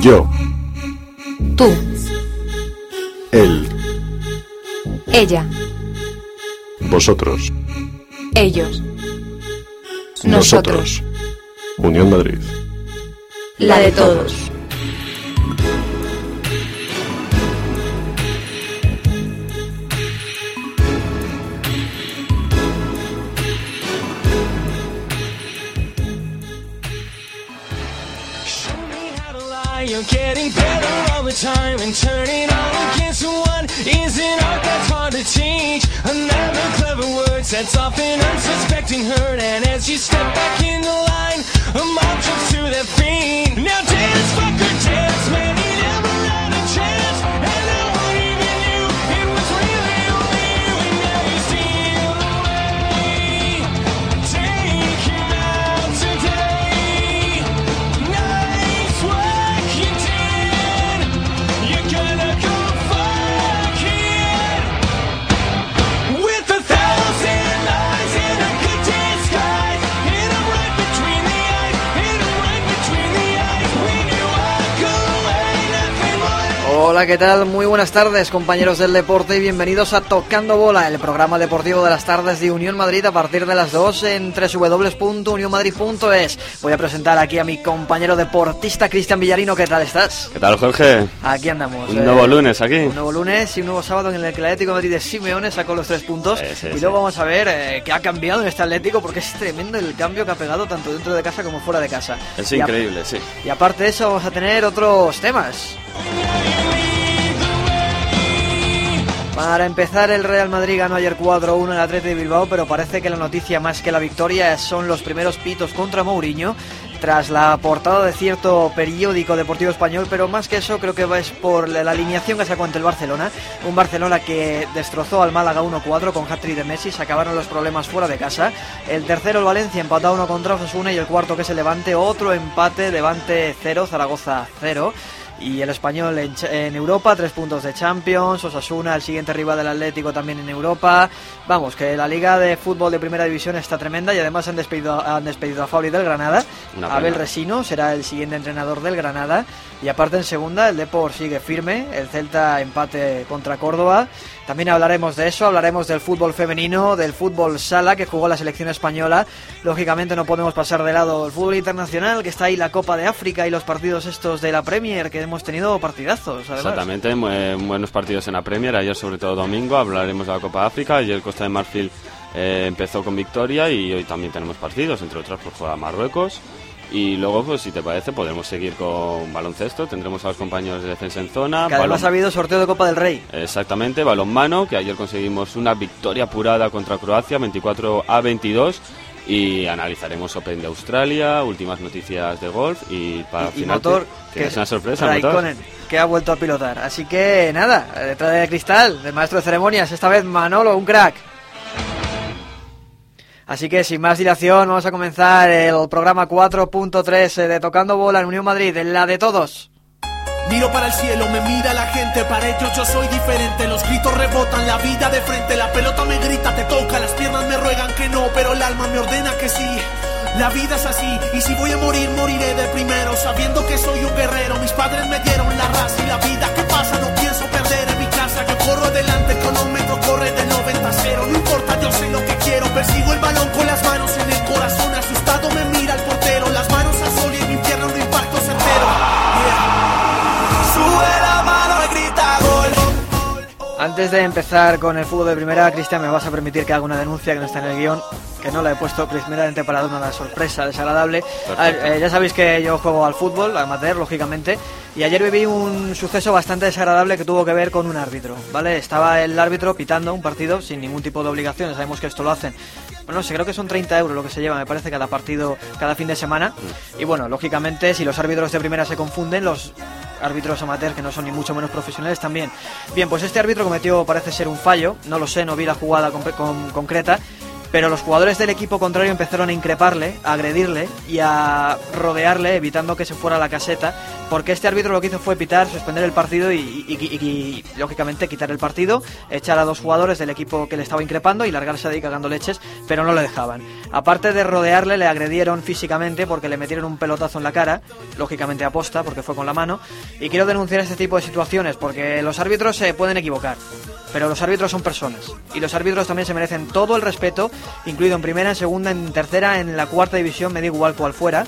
Yo, Tú, él, ella, vosotros, ellos, nosotros, Unión Madrid. la de todos. Time and turning all against one is an art that's hard to teach. Another clever word sets off an unsuspecting hurt, and as you step back in the line, a mob jumps to their Hola, ¿qué tal? Muy buenas tardes, compañeros del deporte, y bienvenidos a Tocando Bola, el programa deportivo de las tardes de Unión Madrid a partir de las 2 en www.unionmadrid.es. Voy a presentar aquí a mi compañero deportista Cristian Villarino. ¿Qué tal estás? ¿Qué tal, Jorge? Aquí andamos. Un eh, nuevo lunes aquí. Un nuevo lunes y un nuevo sábado en el que el Atlético de Madrid de Simeone sacó los tres puntos. Sí, sí, y sí. luego vamos a ver eh, qué ha cambiado en este Atlético porque es tremendo el cambio que ha pegado tanto dentro de casa como fuera de casa. Es Y increíble, sí. Y aparte de eso vamos a tener otros temas. Para empezar, el Real Madrid ganó ayer 4-1 en el Atlético de Bilbao, pero parece que la noticia más que la victoria son los primeros pitos contra Mourinho, tras la portada de cierto periódico deportivo español, pero más que eso creo que es por la alineación que sacó ante el Barcelona, un Barcelona que destrozó al Málaga 1-4 con hat-trick de Messi, se acabaron los problemas fuera de casa, el tercero el Valencia empatado 1 contra Osasuna y el cuarto que es el Levante, otro empate, Levante 0, Zaragoza 0. Y el español en, en Europa, tres puntos de Champions, Osasuna, el siguiente rival del Atlético también en Europa. Vamos, que la liga de fútbol de primera división está tremenda y además han despedido, han despedido a Fabri del Granada. Abel Resino será el siguiente entrenador del Granada. Y aparte en segunda, el Depor sigue firme, el Celta empate contra Córdoba. También hablaremos de eso, hablaremos del fútbol femenino, del fútbol sala que jugó la selección española. Lógicamente no podemos pasar de lado el fútbol internacional, que está ahí la Copa de África y los partidos estos de la Premier, que hemos tenido partidazos. Exactamente, mu- buenos partidos en la Premier. Ayer, sobre todo domingo, hablaremos de la Copa de África. Ayer Costa de Marfil eh, empezó con victoria y hoy también tenemos partidos, entre otros, pues juega Marruecos. Y luego, pues si te parece, podremos seguir con baloncesto. Tendremos a los compañeros de defensa en zona. Que además balon- ha habido sorteo de Copa del Rey. Exactamente, balonmano, que ayer conseguimos una victoria apurada contra Croacia, 24 a 22. Y analizaremos Open de Australia, últimas noticias de golf y para y final motor, que es una sorpresa, motor. Que ha vuelto a pilotar. Así que nada, detrás de cristal, del maestro de ceremonias, esta vez Manolo, un crack. Así que sin más dilación, vamos a comenzar el programa 4.3 de Tocando Bola en Unión Madrid, en la de todos. Miro para el cielo, me mira la gente, para ellos yo soy diferente. Los gritos rebotan, la vida de frente, la pelota me grita, te toca, las piernas me ruegan que no, pero el alma me ordena que sí. La vida es así, y si voy a morir, moriré de primero, sabiendo que soy un guerrero. Mis padres me dieron la raza y la vida que pasa, no pienso perder en mi casa. Yo corro adelante, el cronómetro corre del 90 a 0. No importa, yo sé lo que quiero, persigo el balón con las manos en el Antes de empezar con el fútbol de primera, Cristian, me vas a permitir que haga una denuncia que no está en el guion, que no la he puesto primeramente para dar una sorpresa desagradable. A ver, eh, ya sabéis que yo juego al fútbol, amateur, lógicamente, y ayer viví un suceso bastante desagradable que tuvo que ver con un árbitro, ¿vale? Estaba el árbitro pitando un partido sin ningún tipo de obligaciones, sabemos que esto lo hacen. Bueno, no sé, creo que son 30 euros lo que se lleva, me parece, cada partido, cada fin de semana. Y bueno, lógicamente, si los árbitros de primera se confunden, los árbitros amateurs que no son ni mucho menos profesionales también. Bien, pues este árbitro cometió, parece ser un fallo, no lo sé, no vi la jugada con- con- concreta, pero los jugadores del equipo contrario empezaron a increparle, a agredirle y a rodearle, evitando que se fuera a la caseta, porque este árbitro lo que hizo fue pitar, suspender el partido y, lógicamente quitar el partido, echar a dos jugadores del equipo que le estaba increpando y largarse de ahí cagando leches, pero no le dejaban. Aparte de rodearle, le agredieron físicamente porque le metieron un pelotazo en la cara, lógicamente aposta porque fue con la mano, y quiero denunciar este tipo de situaciones porque los árbitros se pueden equivocar. Pero los árbitros son personas y los árbitros también se merecen todo el respeto, incluido en primera, en segunda, en tercera, en la cuarta división, me da igual cual fuera,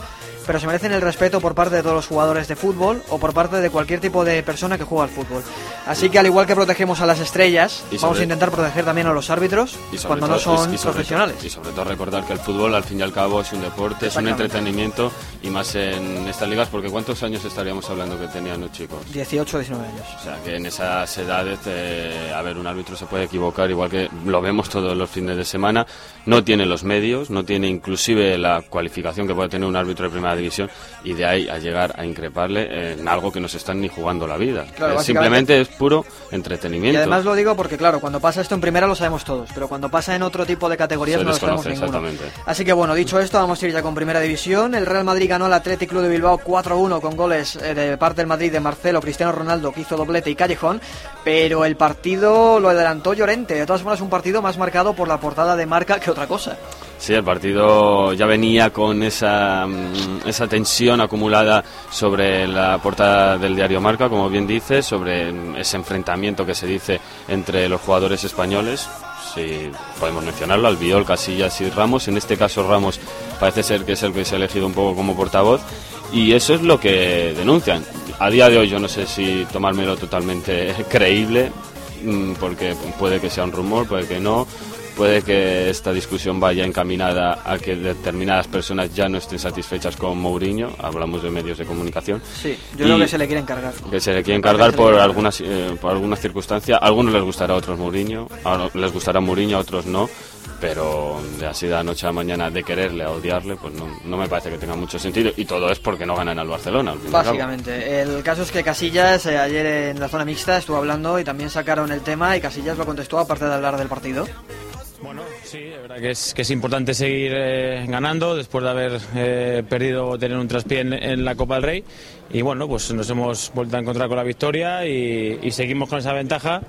pero se merecen el respeto por parte de todos los jugadores de fútbol o por parte de cualquier tipo de persona que juega al fútbol. Así que al igual que protegemos a las estrellas, vamos a intentar proteger también a los árbitros cuando no son y- y sobre profesionales. todo- y sobre todo recordar que el fútbol al fin y al cabo es un deporte, es un entretenimiento y más en estas ligas porque ¿cuántos años estaríamos hablando que tenían los chicos? 18 19 años. O sea, que en esas edades, eh, a ver, un árbitro se puede equivocar, igual que lo vemos todos los fines de semana. No tiene los medios, no tiene inclusive la cualificación que puede tener un árbitro de primera división, y de ahí a llegar a increparle en algo que no se están ni jugando la vida. Claro, Eh, simplemente es puro Y entretenimiento. además lo digo porque, claro, cuando pasa esto en primera lo sabemos todos, pero cuando pasa en otro tipo de categorías Se no lo sabemos ninguno. Así que bueno, dicho esto, vamos a ir ya con primera división. El Real Madrid ganó al Athletic Club de Bilbao 4-1 con goles eh, de parte del Madrid de Marcelo, Cristiano Ronaldo, que hizo doblete y Callejón, pero el partido lo adelantó Llorente. De todas formas, un partido más marcado por la portada de marca que otra cosa. Sí, el partido ya venía con esa, mm, tensión acumulada sobre la portada del diario Marca, como bien dice, sobre ese enfrentamiento que se dice entre los jugadores españoles. Si podemos mencionarlo, Albiol, Casillas y Ramos. En este caso Ramos parece ser que es el que se ha elegido un poco como portavoz. Y eso es lo que denuncian. A día de hoy yo no sé si tomármelo totalmente creíble, mm, porque puede que sea un rumor, puede que no. Puede que esta discusión vaya encaminada a que determinadas personas ya no estén satisfechas con Mourinho. Hablamos de medios de comunicación. Sí, yo creo que se le quiere encargar. que se le quiere Parece encargar que se le por algunas eh, por algunas circunstancias. A algunos les gustará, a otros Mourinho. A les gustará Mourinho, a otros no. Pero de así de la noche a la mañana de quererle a odiarle, pues no, no me parece que tenga mucho sentido. Y todo es porque no ganan al Barcelona. al. Básicamente, el caso es que Casillas eh, ayer en la zona mixta estuvo hablando y también sacaron el tema y Casillas lo contestó aparte de hablar del partido. Bueno, sí, es verdad que es, que es importante seguir eh, ganando después de haber eh, perdido tener un traspié en, la Copa del Rey. Y bueno, pues nos hemos vuelto a encontrar con la victoria y, seguimos con esa ventaja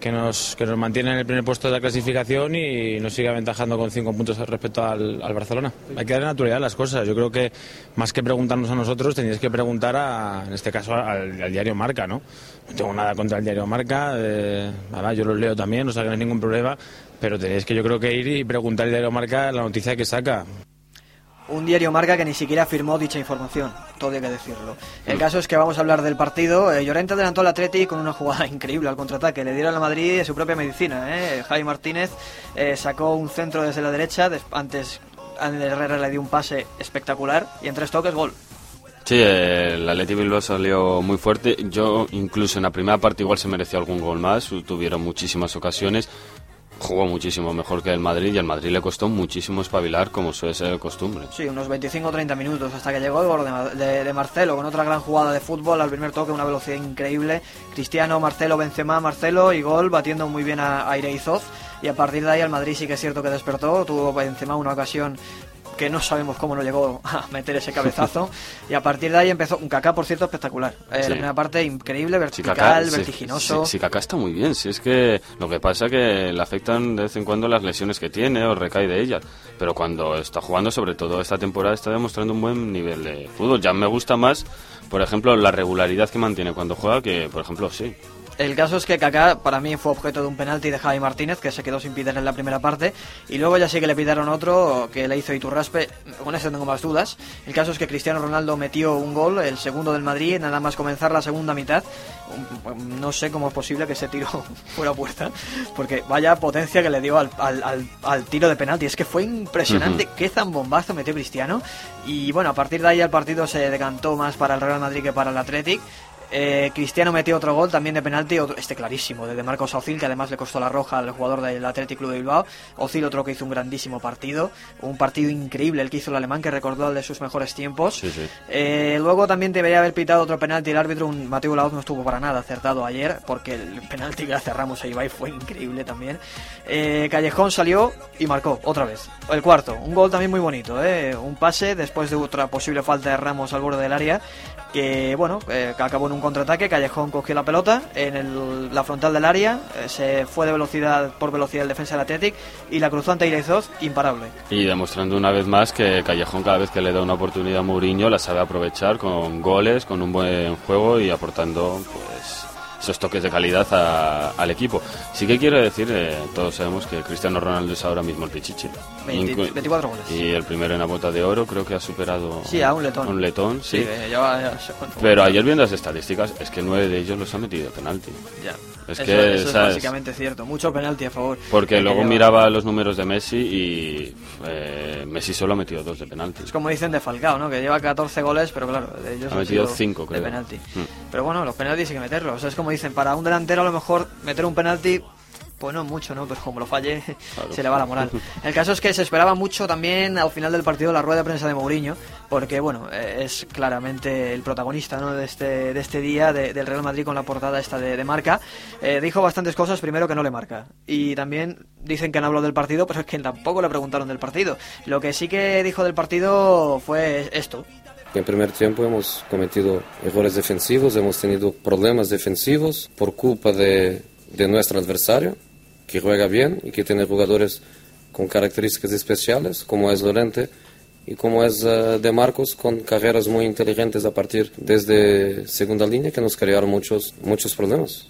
que nos, que nos mantiene en el primer puesto de la clasificación y nos sigue aventajando con cinco puntos respecto al, Barcelona. Hay que darle naturalidad a las cosas. Yo creo que más que preguntarnos a nosotros, tenéis que preguntar, a, en este caso, al, diario Marca, ¿no? No tengo nada contra el diario Marca, eh, además yo los leo también, no sea que no hay ningún problema, pero tenéis que yo creo que ir y preguntar al diario Marca la noticia que saca. Un diario marca que ni siquiera firmó dicha información, todo hay que decirlo. El caso es que vamos a hablar del partido. Eh, Llorente adelantó al Atleti con una jugada increíble al contraataque. Le dieron a Madrid su propia medicina. ¿eh? Javi Martínez eh, sacó un centro desde la derecha. Antes Ander Herrera le dio un pase espectacular y en tres toques gol. Sí, el Atleti Bilbao salió muy fuerte. Yo incluso en la primera parte igual se mereció algún gol más. Tuvieron muchísimas ocasiones. Jugó muchísimo mejor que el Madrid y al Madrid le costó muchísimo espabilar como suele ser de costumbre. Sí, unos 25 o 30 minutos hasta que llegó el gol de Marcelo con otra gran jugada de fútbol al primer toque, una velocidad increíble. Cristiano, Marcelo, Benzema, Marcelo y gol batiendo muy bien a, a Ireizoz. Y a partir de ahí el Madrid sí que es cierto que despertó, tuvo Benzema una ocasión que no sabemos cómo no llegó a meter ese cabezazo. y a partir de ahí empezó un Kaká, por cierto, espectacular. Eh, Sí. La primera parte increíble, vertical, Kaká- vertiginoso. Si, si Kaká está muy bien, si es que lo que pasa que le afectan de vez en cuando las lesiones que tiene o recae de ellas. Pero cuando está jugando, sobre todo esta temporada, está demostrando un buen nivel de fútbol. Ya me gusta más, por ejemplo, la regularidad que mantiene cuando juega que, por ejemplo, sí. El caso es que Kaká para mí fue objeto de un penalti de Javi Martínez que se quedó sin pitar en la primera parte y luego ya sí que le pitaron otro que le hizo Iturraspe, con ese tengo más dudas. El caso es que Cristiano Ronaldo metió un gol, el segundo del Madrid, nada más comenzar la segunda mitad. No sé cómo es posible que ese tiro fuera puerta, porque vaya potencia que le dio al, al, al, tiro de penalti. Es que fue impresionante qué zambombazo metió Cristiano. Y bueno, a partir de ahí el partido se decantó más para el Real Madrid que para el Athletic. Eh, Cristiano metió otro gol también de penalti, este clarísimo, de Marcos Ozil, que además le costó la roja al jugador del Athletic Club de Bilbao. Ozil otro que hizo un grandísimo partido, un partido increíble el que hizo el alemán, que recordó el de sus mejores tiempos. Eh, luego también debería haber pitado otro penalti el árbitro, un Mateo Laoz no estuvo para nada acertado ayer, porque el penalti que hace Ramos a Ibai fue increíble también. Eh, Callejón salió y marcó otra vez. El cuarto, un gol también muy bonito, un pase después de otra posible falta de Ramos al borde del área que bueno, que acabó en un contraataque, Callejón cogió la pelota en la frontal del área, eh, se fue de velocidad por velocidad el defensa del Athletic y la cruzó ante Ireizoz, imparable. Y demostrando una vez más que Callejón cada vez que le da una oportunidad a Mourinho la sabe aprovechar con goles, con un buen juego y aportando pues esos toques de calidad al equipo. Sí que quiero decir, eh, todos sabemos que Cristiano Ronaldo es ahora mismo el pichichi. 24 goles. Y el primero en la bota de oro creo que ha superado sí, a un letón. Un letón, sí. Eh, Pero ayer viendo las estadísticas, es que nueve de ellos los ha metido penalti. Ya. Es que es básicamente cierto. Mucho penalti a favor. Porque luego miraba los números de Messi y eh, Messi solo ha metido dos de penalti. Es como dicen de Falcao, ¿no? Que lleva 14 goles, pero claro, de ellos ha metido 5 de penalti. Mm. Pero bueno, los penaltis hay que meterlos. es como dicen, para un delantero a lo mejor meter un penalti pues no mucho, ¿no? Pero como lo falle, se le va la moral. El caso es que se esperaba mucho también al final del partido la rueda de prensa de Mourinho, porque, bueno, es claramente el protagonista, ¿no? De este, de este día del Real Madrid con la portada esta de, marca. Eh, dijo bastantes cosas, primero que no le marca. Y también dicen que no habló del partido, pero es que tampoco le preguntaron del partido. Lo que sí que dijo del partido fue esto. En primer tiempo hemos cometido errores defensivos, hemos tenido problemas defensivos por culpa de, de nuestro adversario que juega bien y que tiene jugadores con características especiales, como es Lorente y como es uh, De Marcos, con carreras muy inteligentes a partir desde segunda línea que nos crearon muchos, muchos problemas.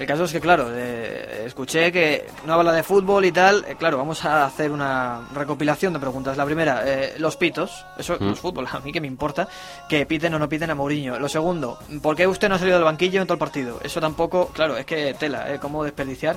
El caso es que, claro, eh, escuché que no habla de fútbol y tal. Eh, claro, vamos a hacer una recopilación de preguntas. La primera, eh, los pitos. Eso no es mm. fútbol, a mí que me importa que piten o no piten a Mourinho. Lo segundo, ¿por qué usted no ha salido del banquillo en todo el partido? Eso tampoco, claro, es que tela, ¿eh? ¿Cómo desperdiciar?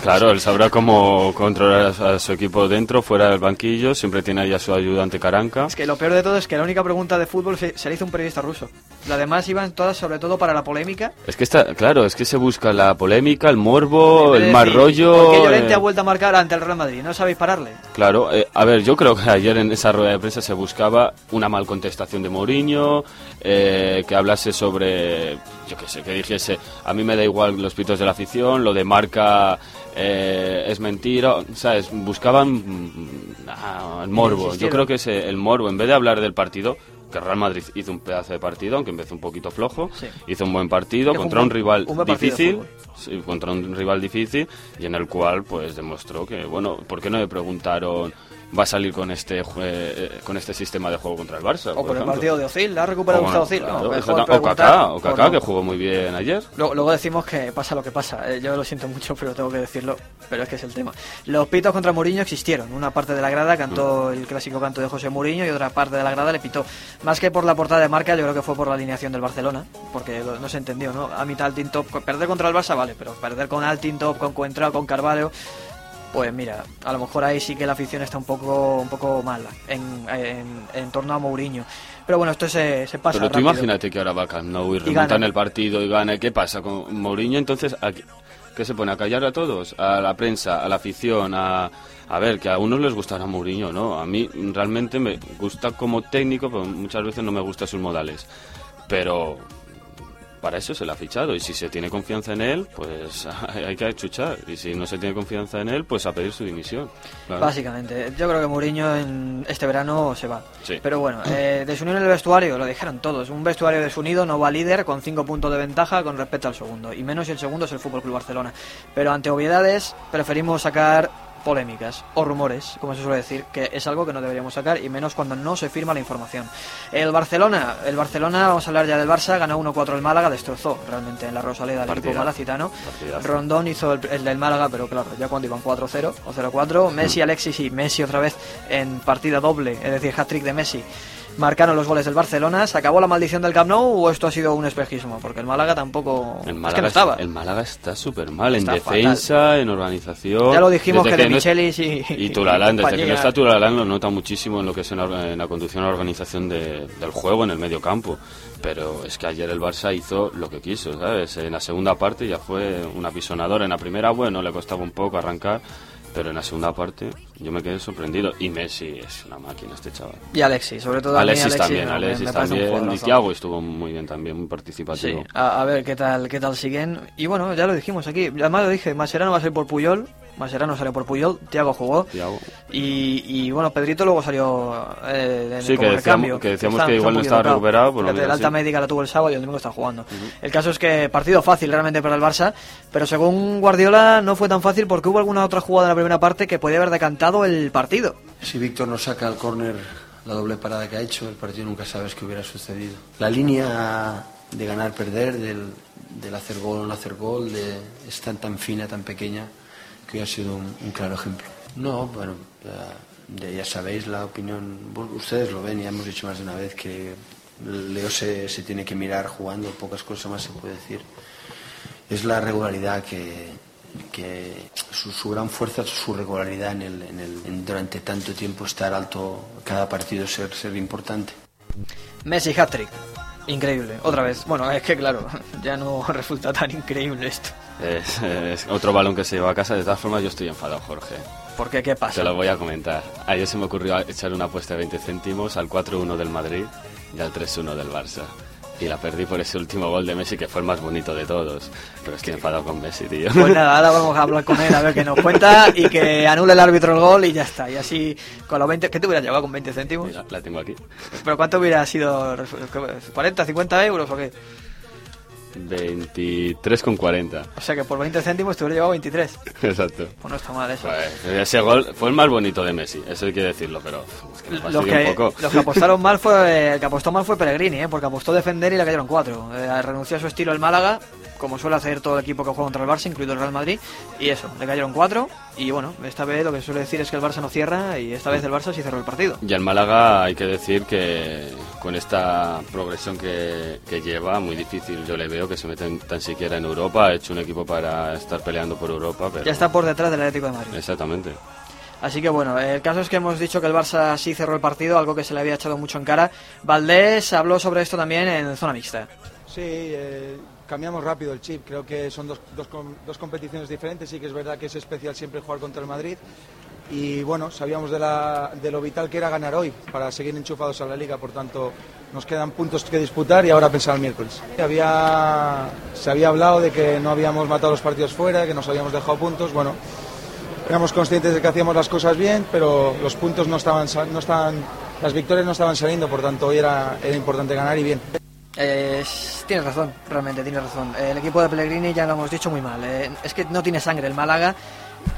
claro, él sabrá cómo controlar a su equipo dentro, fuera del banquillo. Siempre tiene ahí a su ayudante Caranca. Es que lo peor de todo es que la única pregunta de fútbol se, se le hizo un periodista ruso. Las demás iban todas, sobre todo, para la polémica. Es que está, claro, es que se busca la polémica, el morbo, el mal rollo. ¿Por Llorente ha vuelto a marcar ante el Real Madrid? ¿No sabéis pararle? Claro, eh, a ver, yo creo que ayer en esa rueda de prensa se buscaba una mal contestación de Mourinho, eh, que hablase sobre, yo qué sé, que dijese, a mí me da igual los pitos de la afición, lo de marca eh, es mentira, ¿sabes? Buscaban mm, el morbo. Yo creo que es el morbo, en vez de hablar del partido, Real Madrid hizo un pedazo de partido, aunque empezó un poquito flojo, hizo un buen partido contra un, rival difícil, contra un rival difícil y en el cual pues demostró que, bueno, ¿por qué no le preguntaron va a salir con este eh, con este sistema de juego contra el Barça. O por, el partido de Ozil, ¿la ha recuperado o, Ozil? o Kaká, o Kaká que jugó muy bien ayer. Luego, decimos que pasa lo que pasa. Eh, yo lo siento mucho, pero tengo que decirlo. Pero es que es el tema. Los pitos contra Mourinho existieron. Una parte de la grada cantó mm. el clásico canto de José Mourinho y otra parte de la grada le pitó. Más que por la portada de marca, yo creo que fue por la alineación del Barcelona, porque no se entendió, ¿no? A mitad al Top, perder contra el Barça vale, pero perder con Top, con Cuentra, con Carvalho pues mira, a lo mejor ahí sí que la afición está un poco un poco mala en, en, torno a Mourinho. Pero bueno, esto se, se pasa Pero tú imagínate que ahora va a no y remontan el partido y gana. ¿Qué pasa con Mourinho? Entonces, ¿qué se pone? ¿A callar a todos? A la prensa, a la afición, a... A ver, que a unos les gustará Mourinho, ¿no? A mí realmente me gusta como técnico, pero muchas veces no me gustan sus modales. Pero para eso se le ha fichado. Y si se tiene confianza en él, pues hay que achuchar. Y si no se tiene confianza en él, pues a pedir su dimisión. Básicamente, yo creo que Mourinho en este verano se va. Pero bueno, eh, desunión en el vestuario, lo dijeron todos, un vestuario desunido no va líder con cinco puntos de ventaja con respecto al segundo. Y menos si el segundo es el Fútbol Club Barcelona. Pero ante obviedades preferimos sacar polémicas o rumores, como se suele decir, que es algo que no deberíamos sacar y menos cuando no se firma la información. El Barcelona, el Barcelona, vamos a hablar ya del Barça, ganó 1-4 el Málaga, destrozó realmente en la Rosaleda el equipo malacitano. Rondón hizo el, el, del Málaga, pero claro, ya cuando iban 4-0 o 0-4, Messi, Alexis y Messi otra vez en partida doble, es decir, hat-trick de Messi marcaron los goles del Barcelona. ¿Se acabó la maldición del Camp Nou o esto ha sido un espejismo? Porque el Málaga tampoco. El Málaga, es que no estaba. El Málaga está súper mal en defensa, en organización. Ya lo dijimos que, de Michelis y. Y Tulalán, desde que no está Tulalán lo nota muchísimo en lo que es en, la conducción y organización del juego en el medio campo. Pero es que ayer el Barça hizo lo que quiso, ¿sabes? En la segunda parte ya fue una pisonadora. En la primera, bueno, le costaba un poco arrancar pero en la segunda parte yo me quedé sorprendido. Y Messi es una máquina este chaval. Y Alexis, sobre todo Alexis, también, Alexis también. Y Thiago estuvo muy bien también, muy participativo. Sí, a, a, ver qué tal, qué tal siguen. Y bueno, ya lo dijimos aquí, además lo dije, Mascherano va a ser por Puyol, Mascherano salió por Puyol, Tiago jugó. Y, y, bueno, Pedrito luego salió eh, sí, que decíamos, que, decíamos que igual no estaba recuperado. Por la alta médica la tuvo el sábado y el domingo está jugando. El caso es que partido fácil realmente para el Barça, pero según Guardiola no fue tan fácil porque hubo alguna otra jugada en la primera parte que podía haber decantado el partido. Si Víctor no saca el córner, la doble parada que ha hecho, el partido nunca sabes qué hubiera sucedido. La línea de ganar-perder, del, del hacer gol o no hacer gol, de, es tan, tan fina, tan pequeña que ha sido un, un claro ejemplo. No, bueno, ya, ya, sabéis la opinión, ustedes lo ven, ya hemos dicho más de una vez que Leo se, se tiene que mirar jugando, pocas cosas más se puede decir. Es la regularidad que, que su, su, gran fuerza es su regularidad en el, en el en durante tanto tiempo estar alto cada partido ser ser importante Messi hat-trick increíble otra vez bueno es que claro ya no resulta tan increíble esto es, es, otro balón que se lleva a casa. De todas formas, yo estoy enfadado, Jorge. ¿Por qué? ¿Qué pasa? Te lo voy a comentar. Ayer se me ocurrió echar una apuesta de 20 céntimos al 4-1 del Madrid y al 3-1 del Barça. Y la perdí por ese último gol de Messi que fue el más bonito de todos. Pero estoy enfadado con Messi, tío. Pues nada, ahora vamos a hablar con él a ver qué nos cuenta y que anule el árbitro el gol y ya está. Y así, con los 20. ¿Qué te hubieras llevado con 20 céntimos? Mira, la tengo aquí. ¿Pero cuánto hubiera sido? ¿40, 50 euros o qué? 23,40. O sea que por 20 céntimos te hubiera llevado 23. Exacto. Pues no está mal eso. Pues, ese gol fue el más bonito de Messi, eso hay que decirlo, pero es que los, que, los que apostaron mal fue el que apostó mal fue Pellegrini, ¿eh? porque apostó defender y le cayeron 4. Eh, renunció a su estilo el Málaga, como suele hacer todo el equipo que juega contra el Barça, incluido el Real Madrid, y eso, le cayeron 4 y bueno, esta vez lo que suele decir es que el Barça no cierra y esta vez el Barça sí cerró el partido. Y el Málaga hay que decir que con esta progresión que, que lleva, muy difícil yo le veo que se meten tan siquiera en Europa, ha hecho un equipo para estar peleando por Europa. Pero... Ya está por detrás del Atlético de Madrid. Exactamente. Así que bueno, el caso es que hemos dicho que el Barça sí cerró el partido, algo que se le había echado mucho en cara. Valdés habló sobre esto también en zona mixta. Sí, eh, cambiamos rápido el chip. Creo que son dos, dos, dos, competiciones diferentes. Sí que es verdad que es especial siempre jugar contra el Madrid. Y bueno, sabíamos de, la, de lo vital que era ganar hoy para seguir enchufados a la liga. Por tanto, nos quedan puntos que disputar y ahora pensar el miércoles. Había, se había hablado de que no habíamos matado los partidos fuera, que nos habíamos dejado puntos. Bueno, éramos conscientes de que hacíamos las cosas bien, pero los puntos no estaban, no estaban las victorias no estaban saliendo. Por tanto, hoy era, era importante ganar y bien. Eh, tienes razón, realmente tienes razón. El equipo de Pellegrini ya lo hemos dicho muy mal. Eh. Es que no tiene sangre el Málaga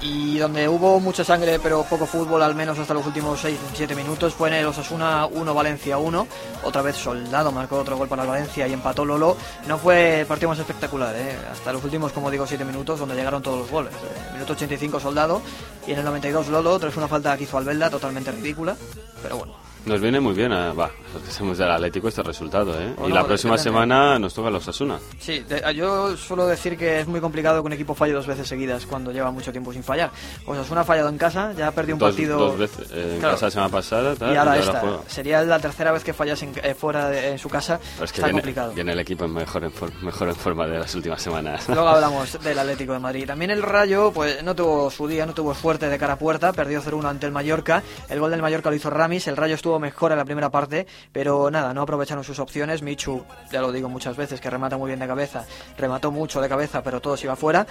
y donde hubo mucha sangre pero poco fútbol, al menos hasta los últimos 6-7 minutos, fue en el Osasuna 1, Valencia 1. Otra vez Soldado marcó otro gol para el Valencia y empató Lolo. No fue partido más espectacular, ¿eh? hasta los últimos, como digo, 7 minutos donde llegaron todos los goles. Eh. Minuto 85 Soldado y en el 92 Lolo, tras una falta que hizo Albelda totalmente ridícula, pero bueno. Nos viene muy bien, a, va, que somos del Atlético este resultado, ¿eh? Bueno, y la próxima semana nos toca los Asuna. Sí, de, yo suelo decir que es muy complicado que un equipo falle dos veces seguidas cuando lleva mucho tiempo sin fallar. Osasuna ha fallado en casa, ya ha perdido un dos, partido... Dos veces, eh, en claro. casa la semana pasada, tal, y ahora, y esta. Sería la tercera vez que fallas en, eh, fuera de en su casa, Pero es que está viene, complicado. Viene el equipo mejor, en for, mejor en forma de las últimas semanas. Luego hablamos del Atlético de Madrid. También el Rayo, pues no tuvo su día, no tuvo suerte de cara a puerta, perdió 0-1 ante el Mallorca. El gol del Mallorca lo hizo Ramis, el Rayo estuvo mejor en la primera parte parte, pero nada, no aprovecharon sus opciones. Michu, ya lo digo muchas veces, que remata muy bien de cabeza, remató mucho de cabeza, pero todo se iba fuera.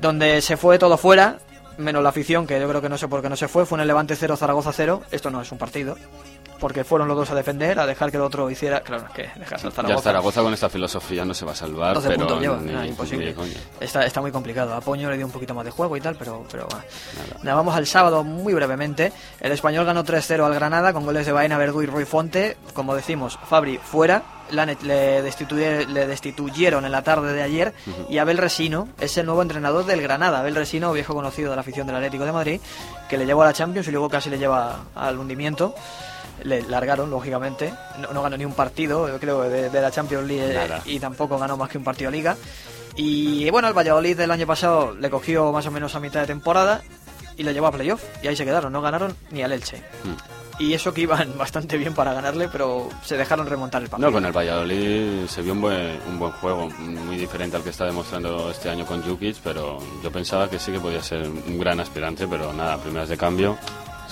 Donde se fue todo fuera, menos la afición, que yo creo que no sé por qué no se fue, fue en el Levante 0, Zaragoza 0. Esto no es un partido. Porque fueron los dos a defender, a dejar que el otro hiciera. Claro, que dejas al Ya Zaragoza. Zaragoza con esta filosofía no se va a salvar, 12 pero lleva, ni- ni imposible. Está, está muy complicado. A Poño le dio un poquito más de juego y tal, pero, pero va. Nada, vamos al sábado muy brevemente. El español ganó 3-0 al Granada con goles de Baena, Verdú y Rui Fonte. Como decimos, Fabri fuera. Le, destituye- le destituyeron en la tarde de ayer y Abel Resino es el nuevo entrenador del Granada. Abel Resino, viejo conocido de la afición del Atlético de Madrid, que le llevó a la Champions y luego casi le lleva al hundimiento. Le largaron, lógicamente. No, no ganó ni un partido, yo creo, de, de la Champions League Nada. y tampoco ganó más que un partido de Liga. Y bueno, el Valladolid del año pasado le cogió más o menos a mitad de temporada y le llevó a playoff. Y ahí se quedaron, no ganaron ni al Elche. Y eso que iban bastante bien para ganarle, pero se dejaron remontar el partido. No, con el Valladolid se vio un buen, un buen juego, muy diferente al que está demostrando este año con Jukic, pero yo pensaba que sí que podía ser un gran aspirante, pero nada, primeras de cambio,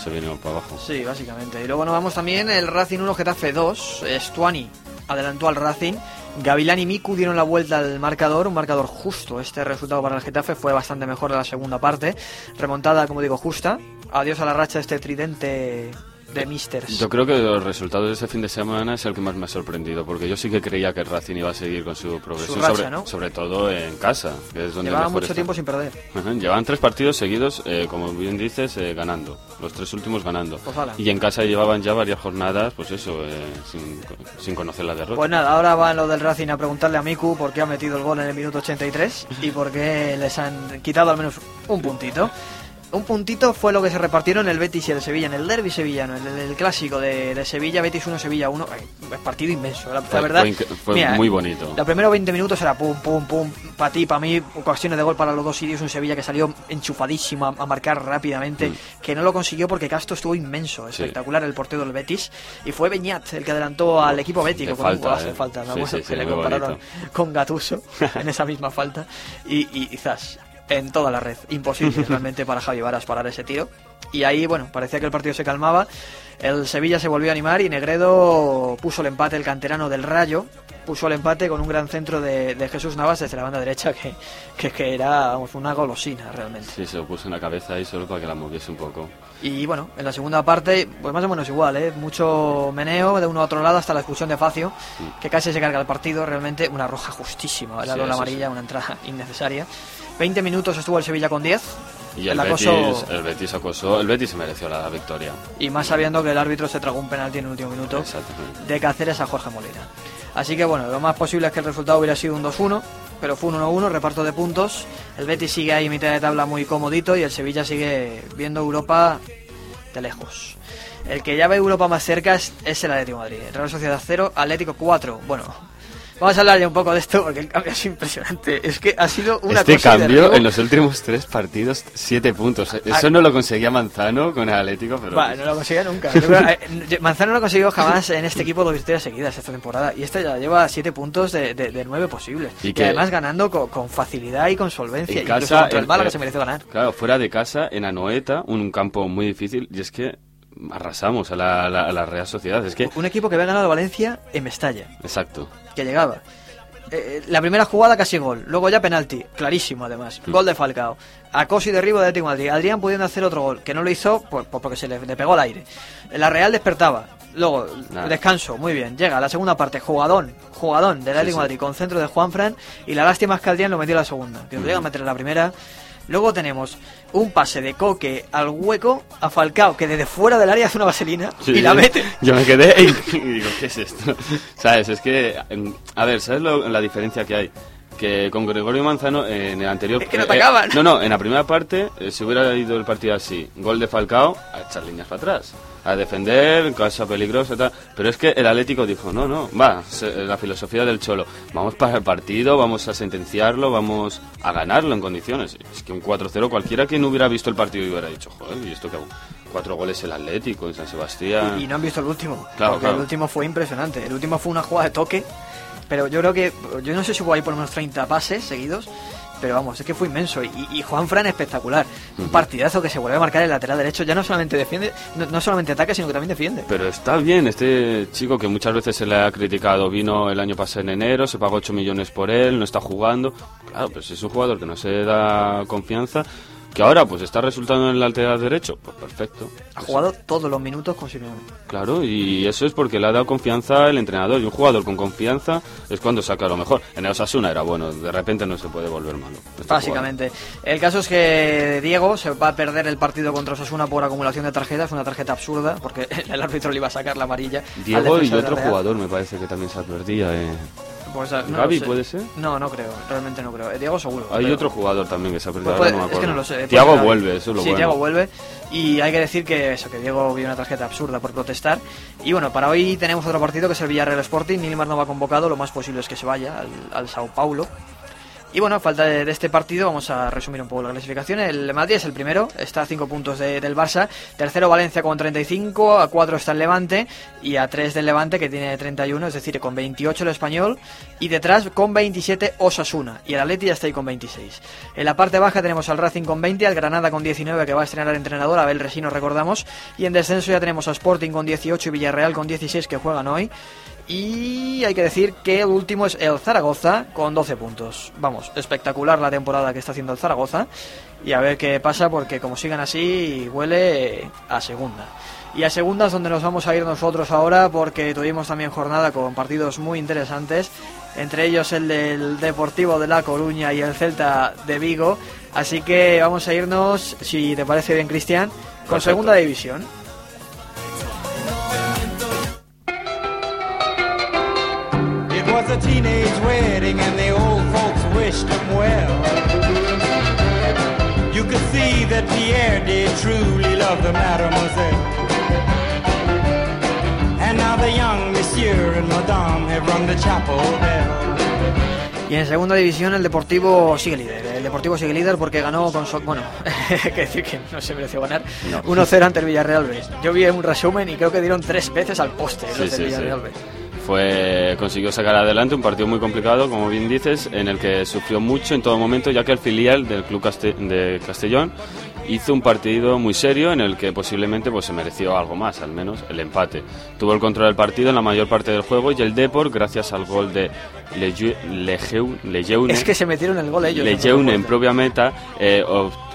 se vino para abajo. Sí, básicamente. Y luego nos vamos también el Racing 1 Getafe 2. Stuani adelantó al Racing. Gavilán y Miku dieron la vuelta al marcador, un marcador justo. Este resultado para el Getafe fue bastante mejor en la segunda parte. Remontada, como digo, justa. Adiós a la racha de este tridente de Misters. Yo creo que los resultados de este fin de semana es el que más me ha sorprendido, porque yo sí que creía que el Racing iba a seguir con su progresión, racha, sobre, ¿no? sobre todo en casa, que es donde Llevaba mejor mucho está. tiempo sin perder. Ajá, Llevaban tres partidos seguidos, eh, como bien dices, eh, ganando. Los tres últimos ganando. Pues y en casa llevaban ya varias jornadas, pues eso, eh, sin, sin conocer la derrota. Pues nada, ahora van los del Racing a preguntarle a Miku por qué ha metido el gol en el minuto 83 y por qué les han quitado al menos un puntito. Un puntito fue lo que se repartieron el Betis y el Sevilla, en el derby sevillano, en el, el clásico de, de Sevilla, Betis 1, Sevilla 1. Ay, partido inmenso, la, Fue- verdad. fue mira, muy bonito. Los primeros 20 minutos era pum, pum, pum, para ti, para mí, ocasiones de gol para los dos sitios. Un Sevilla que salió enchufadísimo a, a marcar rápidamente, Mm. que no lo consiguió porque Castro estuvo inmenso, espectacular el portero del Betis. Y fue Beñat el que adelantó al equipo bético con un falta, golazo eh. falta. Sí, sí, que sí, le compararon bonito. con Gatuso en esa misma falta. Y, y, y zas, en toda la red. Imposible realmente para Javi Varas parar ese tiro. Y ahí, bueno, parecía que el partido se calmaba. El Sevilla se volvió a animar y Negredo puso el empate, el canterano del Rayo. Puso el empate con un gran centro de, de Jesús Navas desde la banda derecha, que, que, que era vamos, una golosina realmente. Sí, se lo puso en la cabeza ahí solo para que la moviese un poco. Y bueno, en la segunda parte, pues más o menos igual, ¿eh? Mucho meneo de uno a otro lado hasta la expulsión de Facio, que casi se carga el partido, realmente una roja justísima, la Sí, lola eso amarilla, una entrada innecesaria. 20 minutos estuvo el Sevilla con 10. Y el, Betis, el Betis acosó, el Betis se mereció la victoria. Y más sabiendo que el árbitro se tragó un penalti en el último minuto de Cáceres a Jorge Molina. Así que bueno, lo más posible es que el resultado hubiera sido un 2-1, pero fue un 1-1, reparto de puntos. El Betis sigue ahí mitad de tabla muy comodito y el Sevilla sigue viendo Europa de lejos. El que ya ve Europa más cerca es, es el Atlético de Madrid. Real Sociedad 0, Atlético 4. Bueno, vamos a hablar ya un poco de esto porque el cambio es impresionante. Es que ha sido una este cosa cambio en los últimos tres partidos, siete puntos. Eso Ah. no lo conseguía Manzano con el Atlético, pero... Va, no lo conseguía nunca. Eh, Manzano no ha conseguido jamás en este equipo dos victorias seguidas esta temporada. Y este ya lleva siete puntos de, de, de nueve posibles. Y además ganando con, con facilidad y con solvencia. en casa... contra el en- Málaga eh, se mereció ganar. Claro, fuera de casa, en Anoeta, un campo muy difícil, y es que arrasamos a la, a la- a la Real Sociedad. Es que... Un equipo que había ganado Valencia en Mestalla, Exacto. que llegaba. Eh, eh, la primera jugada casi gol, luego ya penalti, clarísimo además, Mm. gol de Falcao. Acoso y derribo de Atlético Madrid. Adrián pudiendo hacer otro gol, que no lo hizo pues, pues porque se le, le pegó al aire. La Real despertaba. Luego, Nada. descanso, muy bien. Llega la segunda parte, jugadón, jugadón del Atlético de sí. Madrid con centro de Juanfran. Y la lástima es que Adrián lo metió la segunda. Que lo llega a meter en la primera. Luego tenemos un pase de Coque al hueco a Falcao, que desde fuera del área hace una vaselina Sí, y la mete. Yo me quedé y, digo, ¿qué es esto? ¿Sabes? Es que, a ver, ¿sabes lo- la diferencia que hay? Que con Gregorio Manzano eh, en el anterior... Es que no eh, atacaban. no, no, en la primera parte, eh, si hubiera ido el partido así, gol de Falcao, a echar líneas para atrás, a defender, cosa peligrosa, tal. Pero es que el Atlético dijo, no, no, va, se- la filosofía del Cholo, vamos para el partido, vamos a sentenciarlo, vamos a ganarlo en condiciones. Es que un 4-0 cualquiera que no hubiera visto el partido hubiera dicho, joder, ¿y esto que hago? Cuatro goles el Atlético en San Sebastián. Y no han visto el último. Claro, porque claro. el último fue impresionante. El último fue una jugada de toque. Pero yo creo que. Yo no sé si hubo ahí por lo menos 30 pases seguidos. Pero vamos, es que fue inmenso. Y, y Juan Fran espectacular. Un partidazo que se vuelve a marcar el lateral derecho. Ya no solamente defiende, no, no solamente ataca, sino que también defiende. Pero está bien, este chico que muchas veces se le ha criticado, vino el año pasado en enero, se pagó 8 millones por él, no está jugando. Claro, pues es un jugador que no se da confianza, Que ahora pues está resultando en el lateral derecho, pues perfecto. Ha jugado todos los minutos con Simeone. Claro, y eso es porque le ha dado confianza el entrenador. Y un jugador con confianza es cuando saca lo mejor. En el Osasuna era bueno, de repente no se puede volver malo. este Básicamente. El caso es que Diego se va a perder el partido contra Osasuna por acumulación de tarjetas, una tarjeta absurda, porque el árbitro le iba a sacar la amarilla. al Diego y otro jugador me parece que también se perdía. Eh. Pues, no Gaby, lo sé. ¿puede ser? No, no creo, realmente no creo. Eh, Diego seguro. Hay pero- otro jugador también que se ha perdido. Pues no es que no lo sé. Ser vuelve, eso es lo sí, bueno. Thiago vuelve. Y hay que decir que eso, que Diego vio una tarjeta absurda por protestar. Y bueno, para hoy tenemos otro partido que es el Villarreal Sporting. Nilmar no va convocado, lo más posible es que se vaya al, al Sao Paulo. Y bueno, falta de, este partido, vamos a resumir un poco la clasificación. El Madrid es el primero, está a 5 puntos de- del Barça. Tercero Valencia con 35, a 4 está el Levante y a 3 del Levante que tiene 31, es decir, con 28 el Español. Y detrás con 27 Osasuna. Y el Atleti ya está ahí con 26. En la parte baja tenemos al Racing con 20, al Granada con 19 que va a estrenar al entrenador, Abel Resino recordamos. Y en descenso ya tenemos a Sporting con 18 y Villarreal con 16 que juegan hoy. Y hay que decir que el último es el Zaragoza con 12 puntos. Vamos, espectacular la temporada que está haciendo el Zaragoza. Y a ver qué pasa porque como sigan así huele a segunda. Y a segunda es donde nos vamos a ir nosotros ahora porque tuvimos también jornada con partidos muy interesantes. Entre ellos el del Deportivo de La Coruña y el Celta de Vigo. Así que vamos a irnos, si te parece bien Cristian, con Perfecto. segunda división. Was a teenage wedding and the old folks wished him well. You could see that Pierre did truly love the mademoiselle. And now the young monsieur and madame have rung the chapel bell. Y en segunda división el Deportivo sigue líder. El Deportivo sigue líder porque ganó con... so- bueno, hay que decir que no se mereció ganar. No. 1-0 ante el Villarreal B. Yo vi un resumen y creo que dieron tres veces al poste los Sí, del sí, sí. Villarreal B. Fue, consiguió sacar adelante un partido muy complicado, como bien dices, en el que sufrió mucho en todo momento, ya que el filial del club de Castellón hizo un partido muy serio en el que posiblemente pues, se mereció algo más, al menos el empate. Tuvo el control del partido en la mayor parte del juego y el Deport, gracias al gol de Lejeune, Es que se metieron el gol ellos. Lejeune en propia meta eh,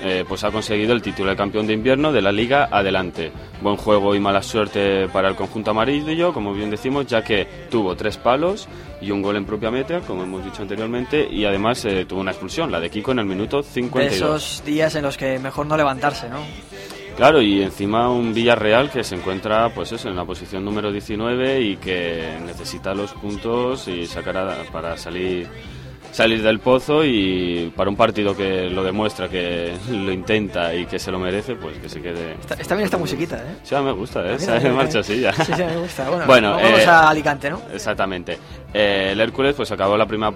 eh, pues ha conseguido el título de campeón de invierno de la liga adelante. Buen juego y mala suerte para el conjunto amarillo, como bien decimos, ya que tuvo tres palos y un gol en propia meta, como hemos dicho anteriormente, y además eh, tuvo una expulsión, la de Kiko en el minuto De 52. esos días en los que mejor no levantarse, ¿no? Claro, y encima un Villarreal que se encuentra, pues eso, en la posición número 19 y que necesita los puntos y sacar a- para salir salir del pozo y para un partido que lo demuestra, que lo intenta y que se lo merece, pues que se quede. Está, está bien esta musiquita, ¿eh? Sí, me gusta, ¿eh? También, marcha ¿eh? así ya. Sí, sí, me gusta. Bueno, Bueno, vamos eh, a Alicante, ¿no? Exactamente. Eh, el Hércules pues acabó la primera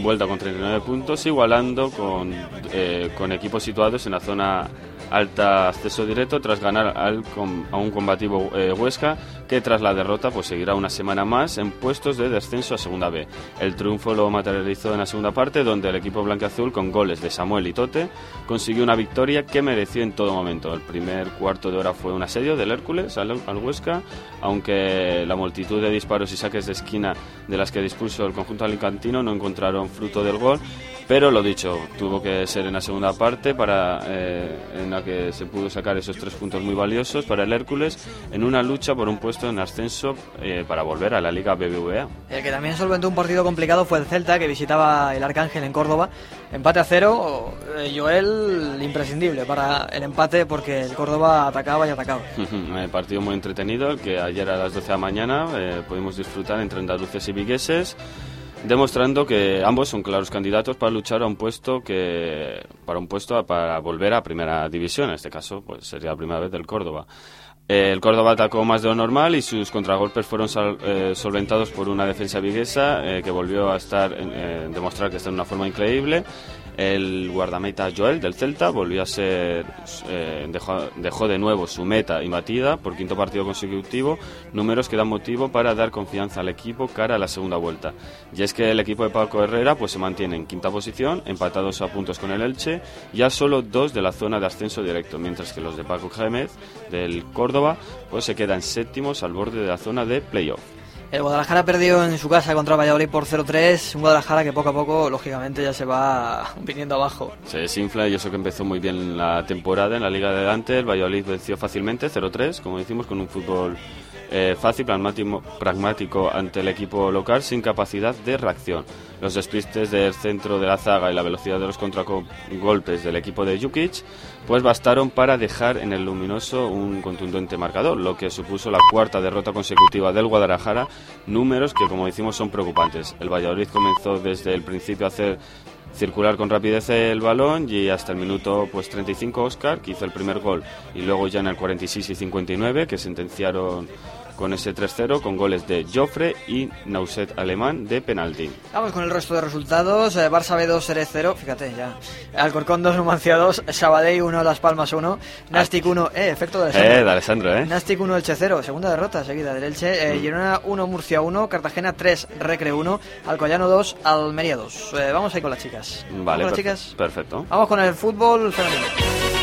vuelta con 39 puntos, igualando con, eh, con equipos situados en la zona alta acceso directo tras ganar al a un combativo eh, Huesca que tras la derrota pues seguirá una semana más en puestos de descenso a segunda B. El triunfo lo materializó en la segunda parte donde el equipo blanqueazul con goles de Samuel y Tote consiguió una victoria que mereció en todo momento. El primer cuarto de hora fue un asedio del Hércules al, al Huesca, aunque la multitud de disparos y saques de esquina de las que dispuso el conjunto alicantino no encontraron fruto del gol, pero lo dicho, tuvo que ser en la segunda parte para eh, en la que se pudo sacar esos tres puntos muy valiosos para el Hércules en una lucha por un puesto en ascenso eh, para volver a la Liga BBVA. El que también solventó un partido complicado fue el Celta, que visitaba el Arcángel en Córdoba. Empate a cero, eh, Joel imprescindible para el empate porque el Córdoba atacaba y atacaba. Un partido muy entretenido, el que ayer a las 12 de la mañana eh, pudimos disfrutar entre andaluces y vigueses, demostrando que ambos son claros candidatos para luchar a un puesto que para un puesto para volver a primera división. En este caso, pues sería la primera vez del Córdoba. Eh, El Córdoba atacó más de lo normal y sus contragolpes fueron sal- eh, solventados por una defensa viguesa eh, que volvió a estar eh, demostrar que está en una forma increíble. El guardameta Joel del Celta volvió a ser eh, dejó, dejó de nuevo su meta imbatida por quinto partido consecutivo, números que dan motivo para dar confianza al equipo cara a la segunda vuelta. Y es que el equipo de Paco Herrera pues se mantiene en quinta posición, empatados a puntos con el Elche, ya solo dos de la zona de ascenso directo, mientras que los de Paco Gémez del Córdoba pues se quedan séptimos al borde de la zona de playoff. El Guadalajara perdió en su casa contra Valladolid por 0-3. Un Guadalajara que poco a poco, lógicamente, ya se va viniendo abajo. Se desinfla y eso que empezó muy bien la temporada en la Liga de Dante. El Valladolid venció fácilmente 0-3, como decimos, con un fútbol eh, fácil, pragmático, ante el equipo local sin capacidad de reacción. Los despistes del centro de la zaga y la velocidad de los contragolpes del equipo de Jukic pues bastaron para dejar en el luminoso un contundente marcador, lo que supuso la cuarta derrota consecutiva del Guadalajara, números que como decimos son preocupantes. El Valladolid comenzó desde el principio a hacer circular con rapidez el balón y hasta el minuto pues 35 Oscar que hizo el primer gol y luego ya en el 46 y 59 que sentenciaron con ese 3-0 con goles de Joffre y Nauset Alemán de penalti. Vamos con el resto de resultados. Eh, Barça B2, Ceres 0, fíjate ya. Alcorcón 2, Numancia 2, Sabadell 1, Las Palmas 1, Nastic 1, eh, efecto de Alessandro. Eh, de Alessandro, eh. Nastic 1, Elche 0, segunda derrota seguida del Elche. Eh, mm. Girona 1, Murcia 1, Cartagena 3, Recre 1, Alcoyano 2, Almería 2. Eh, vamos ahí con las chicas. Vale, con las chicas? perfecto. Vamos con el fútbol femenino.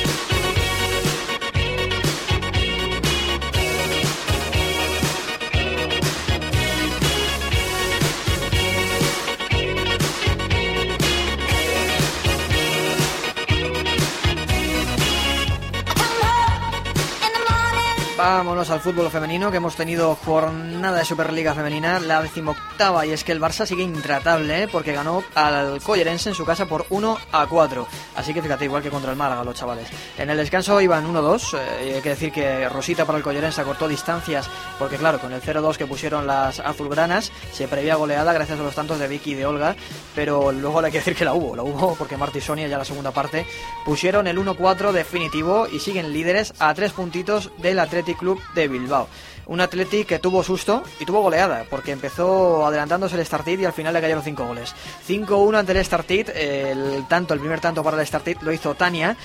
Vámonos al fútbol femenino, que hemos tenido jornada de Superliga Femenina, la decimoctava, y es que el Barça sigue intratable, ¿eh? porque ganó al Collerense en su casa por 1 a 4. Así que fíjate, igual que contra el Málaga, los chavales. En el descanso iban 1-2, eh, hay que decir que Rosita para el Collerense acortó distancias, porque claro, con el 0-2 que pusieron las azulgranas, se prevía goleada gracias a los tantos de Vicky y de Olga, pero luego hay que decir que la hubo, la hubo, porque Marti y Sonia ya la segunda parte pusieron el 1-4 definitivo y siguen líderes a tres puntitos del Atlético Club de Bilbao. Un Athletic que tuvo susto y tuvo goleada, porque empezó adelantándose el Startit y al final le cayeron 5 goles. 5-1 ante el Startit, el tanto, el primer tanto para el Startit lo hizo Tania,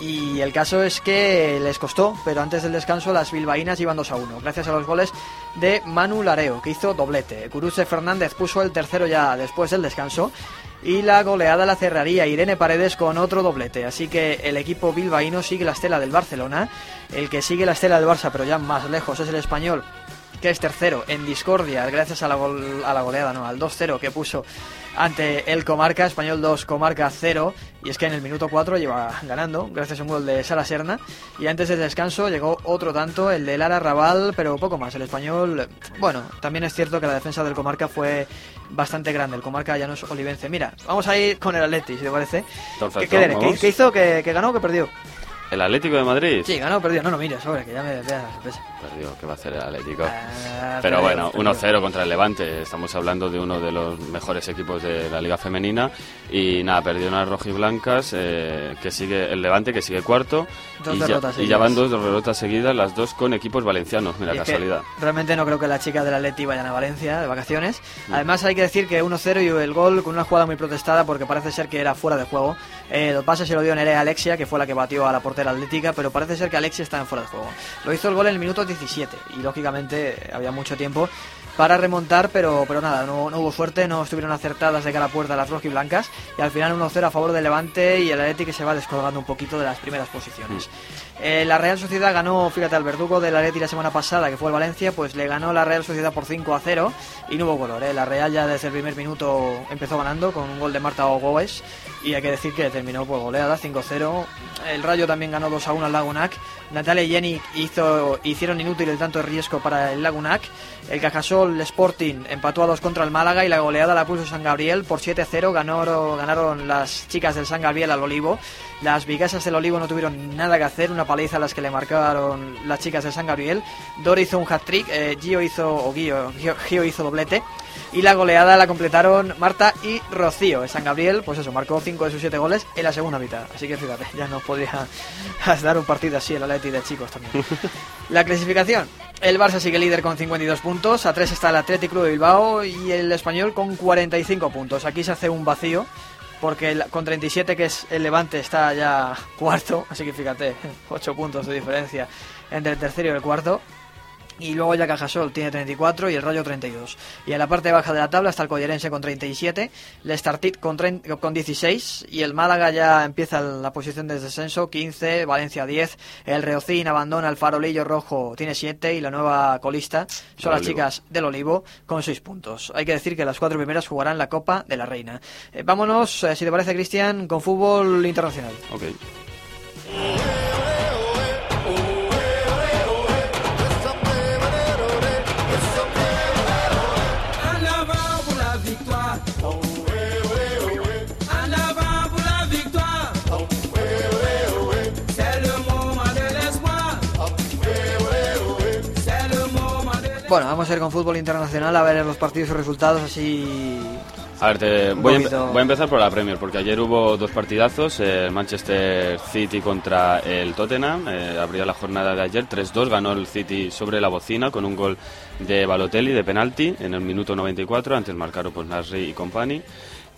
y el caso es que les costó, pero antes del descanso las bilbaínas iban 2 1, gracias a los goles de Manu Lareo, que hizo doblete. Curuce Fernández puso el tercero ya después del descanso, y la goleada la cerraría Irene Paredes con otro doblete. Así que el equipo bilbaíno sigue la estela del Barcelona. El que sigue la estela del Barça, pero ya más lejos, es el español, que es tercero en discordia, gracias a la, a la goleada, no, al 2-0 que puso ante el Comarca, Español 2, Comarca 0. Y es que en el minuto 4 lleva ganando, gracias a un gol de Sara Serna. Y antes del descanso llegó otro tanto, el de Lara Raval, pero poco más. El español, bueno, también es cierto que la defensa del Comarca fue bastante grande. El Comarca ya no es Olivense. Mira, vamos a ir con el Atleti, si te parece. ¿Qué, hizo? ¿Que, ganó o que perdió? ¿El Atlético de Madrid? Sí, ganó o perdió. No, no mires, sobre, que ya me veas la sorpresa. Perdió, ¿qué va a hacer el Atlético? Ah, pero bueno, 1-0 contra el Levante. Estamos hablando de uno de los mejores equipos de la Liga Femenina. Y nada, perdió unas rojiblancas, eh, que sigue el Levante, que sigue cuarto. Y, ya, y ya, van dos derrotas seguidas, las dos con equipos valencianos, mira, casualidad. Realmente no creo que las chicas del Atleti vayan a Valencia de vacaciones. Además, hay que decir que 1-0 y el gol con una jugada muy protestada, porque parece ser que era fuera de juego. Eh, el pase se lo dio Nerea Alexia, que fue la que batió a la portera atlética, pero parece ser que Alexia está en fuera de juego. Lo hizo el gol en el minuto 17 y lógicamente había mucho tiempo para remontar, pero, pero nada, no, hubo suerte, no estuvieron acertadas de cara a puerta las rojiblancas y al final 1-0 a favor del Levante y el Atlético se va descolgando un poquito de las primeras posiciones. Eh, la Real Sociedad ganó, fíjate, al verdugo del Atleti la semana pasada, que fue el Valencia, pues le ganó la Real Sociedad por 5 a 0 y no hubo color. ¿eh? La Real ya desde el primer minuto empezó ganando con un gol de Marta Ogoes y hay que decir que terminó por goleada 5-0. El Rayo también ganó 2 a 1 al Lagunac. Natalia y Jenny hizo, hicieron inútil el tanto riesgo para el Lagunac. El Cajasol Sporting empató a 2 contra el Málaga y la goleada la puso San Gabriel por 7-0. Ganaron, las chicas del San Gabriel al Olivo. Las vigasas del Olivo no tuvieron nada que hacer, una paliza a las que le marcaron las chicas de San Gabriel. Dor hizo un hat-trick, eh, Gio hizo, o Gio, Gio, hizo doblete. Y la goleada la completaron Marta y Rocío. San Gabriel, pues eso, marcó 5 de sus 7 goles en la segunda mitad. Así que fíjate, ya no podría dar un partido así el Atleti de chicos también. La clasificación. El Barça sigue líder con 52 puntos, a 3 está el Atlético Club de Bilbao y el Español con 45 puntos. Aquí se hace un vacío porque con 37 que es el Levante está ya cuarto, así que fíjate, 8 puntos de diferencia entre el tercero y el cuarto. Y luego ya Cajasol tiene 34 y el Rayo 32. Y en la parte baja de la tabla está el Collerense con 37, el Startit con, con 16 y el Málaga ya empieza la posición de descenso, 15, Valencia 10, el Reocín abandona el Farolillo Rojo, tiene 7 y la nueva colista son las chicas del Olivo con 6 puntos. Hay que decir que las cuatro primeras jugarán la Copa de la Reina. Eh, vámonos, eh, si te parece Cristian, con fútbol internacional. Okay. Bueno, vamos a ir con fútbol internacional a ver los partidos y resultados así. A ver, voy, a empezar por la Premier, porque ayer hubo dos partidazos, el Manchester City contra el Tottenham, eh, abría la jornada de ayer, 3-2, ganó el City sobre la bocina con un gol de Balotelli de penalti en el minuto 94, antes marcaron pues Nasri y company.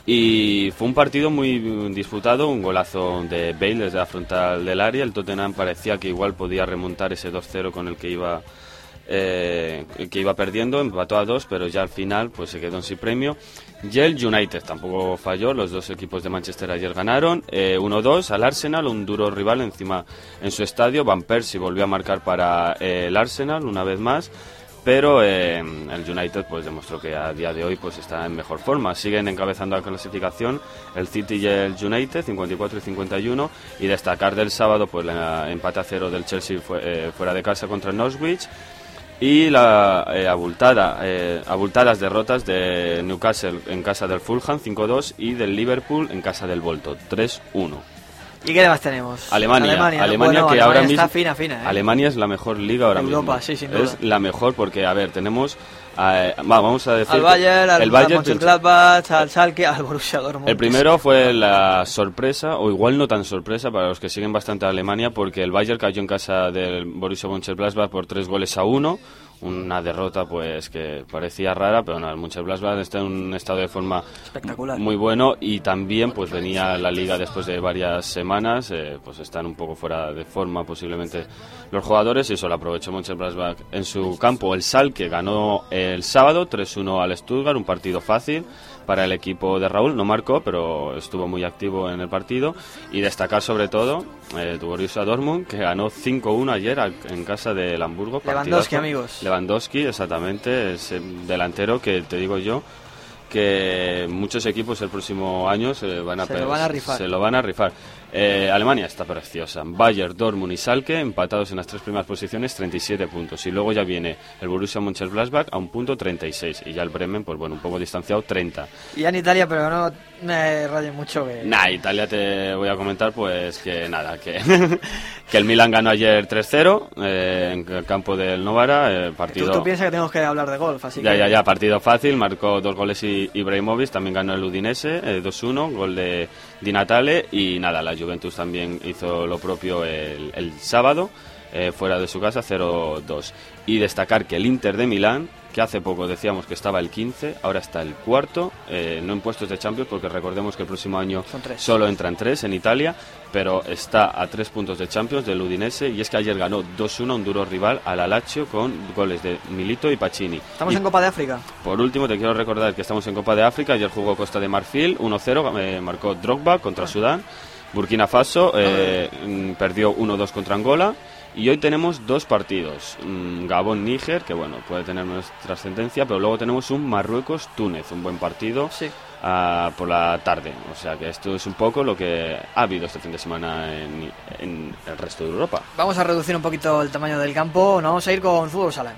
Y fue un partido muy disputado, un golazo de Bale desde la frontal del área, el Tottenham parecía que igual podía remontar ese 2-0 con el que iba eh, que iba perdiendo, empató a dos, pero ya al final pues se quedó en sí premio. Y el United tampoco falló, los dos equipos de Manchester ayer ganaron, 1-2 eh, al Arsenal, un duro rival encima en su estadio. Van Persie volvió a marcar para eh, el Arsenal una vez más pero el United pues demostró que a día de hoy pues está en mejor forma. Siguen encabezando la clasificación el City y el United 54 y 51 y destacar del sábado pues el empate a cero del Chelsea fuera de casa contra el Norwich y la eh, abultada, eh, abultadas derrotas de Newcastle en casa del Fulham 5-2 y del Liverpool en casa del Volto 3-1. ¿Y qué demás tenemos? Alemania, Alemania, que ahora mismo fina, fina, ¿eh? Alemania es la mejor liga ahora Europa, mismo. Sí, sin duda. Es la mejor porque a ver, tenemos vamos a decir al Bayern, al, el Bayern, al Schalke, al Borussia Dortmund. El primero fue la sorpresa, o igual no tan sorpresa para los que siguen bastante a Alemania, porque el Bayern cayó en casa del Borussia Mönchengladbach por tres goles a uno una derrota pues que parecía rara, pero no, el Mönchengladbach está en un estado de forma espectacular, muy bueno y también pues venía la liga después de varias semanas, eh, pues están un poco fuera de forma posiblemente los jugadores y eso lo aprovechó Mönchengladbach en su campo. El Sal que ganó el sábado 3-1 al Stuttgart, un partido fácil para el equipo de Raúl. No marcó, pero estuvo muy activo en el partido. Y destacar sobre todo eh, tu Borussia Dortmund, que ganó 5-1 ayer en casa del Hamburgo. Lewandowski, amigos. Lewandowski, exactamente, es el delantero que te digo yo que muchos equipos el próximo año se van a, se lo van a rifar. Se lo van a rifar. Eh, Alemania está preciosa. Bayern, Dortmund y Salke empatados en las tres primeras posiciones, 37 puntos. Y luego ya viene el Borussia Mönchengladbach a un punto 36. Y ya el Bremen, pues bueno, un poco distanciado, 30. Y ya en Italia, pero no me raye mucho que... Nah, Italia te voy a comentar pues que nada, que, que el Milan ganó ayer 3-0 eh, en el campo del Novara. Eh, partido... ¿Tú, piensas que tenemos que hablar de golf, así Ya, ya, ya, partido fácil. Marcó dos goles y Ibrahimovic. También ganó el Udinese, 2-1, gol de Di Natale. Y nada, la Juventus también hizo lo propio el, sábado, eh, fuera de su casa, 0-2. Y destacar que el Inter de Milán, que hace poco decíamos que estaba el 15, ahora está el cuarto, eh, no en puestos de Champions, porque recordemos que el próximo año solo entran tres en Italia, pero está a tres puntos de Champions del Udinese, y es que ayer ganó 2-1 un duro rival al Alacho con goles de Milito y Pacini. Estamos en Copa de África. Por último, te quiero recordar que estamos en Copa de África, ayer jugó Costa de Marfil, 1-0, eh, marcó Drogba contra Sudán. Burkina Faso eh, mm, perdió 1-2 contra Angola. Y hoy tenemos dos partidos, mm, Gabón-Níger, que bueno, puede tener más trascendencia, pero luego tenemos un Marruecos-Túnez, un buen partido ah, por la tarde. O sea que esto es un poco lo que ha habido este fin de semana en, en el resto de Europa. Vamos a reducir un poquito el tamaño del campo, nos vamos a ir con fútbol sala.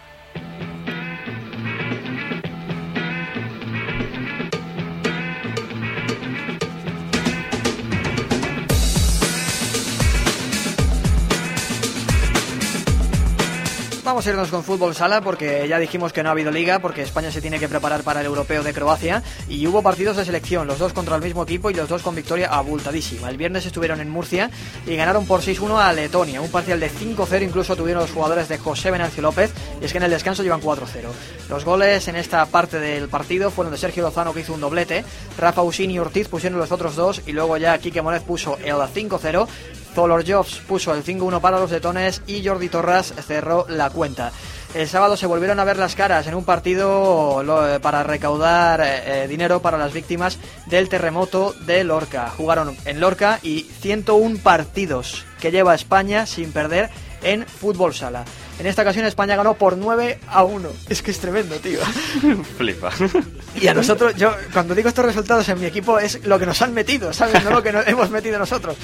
Vamos a irnos con fútbol sala porque ya dijimos que no ha habido liga porque España se tiene que preparar para el europeo de Croacia. Y hubo partidos de selección, los dos contra el mismo equipo y los dos con victoria abultadísima. El viernes estuvieron en Murcia y ganaron por 6-1 a Letonia, un parcial de 5-0 incluso tuvieron los jugadores de José Venancio López. Y es que en el descanso llevan 4-0. Los goles en esta parte del partido fueron de Sergio Lozano que hizo un doblete, Rafa Usini y Ortiz pusieron los otros dos y luego ya Quique Monet puso el 5-0 Zolor Jobs puso el 5-1 para los letones y Jordi Torras cerró la cuenta. el sábado se volvieron a ver las caras en un partido eh, para recaudar eh, eh, dinero para las víctimas del terremoto de Lorca. Jugaron en Lorca y 101 partidos que lleva España sin perder en fútbol sala. En esta ocasión España ganó por 9 a 1. Es que es tremendo, tío. Flipa. Y a nosotros, yo cuando digo estos resultados en mi equipo es lo que nos han metido, ¿sabes? No lo que nos hemos metido nosotros.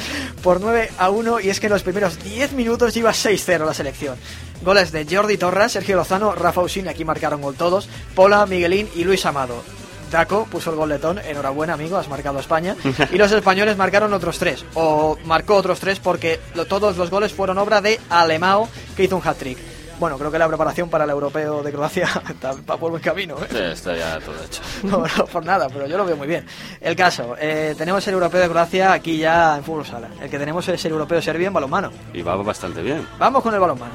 Por 9 a 1 y es que en los primeros 10 minutos iba 6-0 la selección. Goles de Jordi Torres, Sergio Lozano, Rafa Usini, aquí marcaron gol todos, Pola, Miguelín y Luis Amado. Daco puso el gol letón, enhorabuena amigo, has marcado a España. Y los españoles marcaron otros tres, o marcó otros tres porque lo- todos los goles fueron obra de Alemao, que hizo un hat-trick. Bueno, creo que la preparación para el europeo de Croacia está va por buen camino. ¿eh? Sí, está ya todo hecho. No, no, por nada, pero yo lo veo muy bien. El caso, eh, tenemos el europeo de Croacia aquí ya en fútbol sala. El que tenemos es el europeo de Serbia en balonmano. Y va bastante bien. Vamos con el balonmano.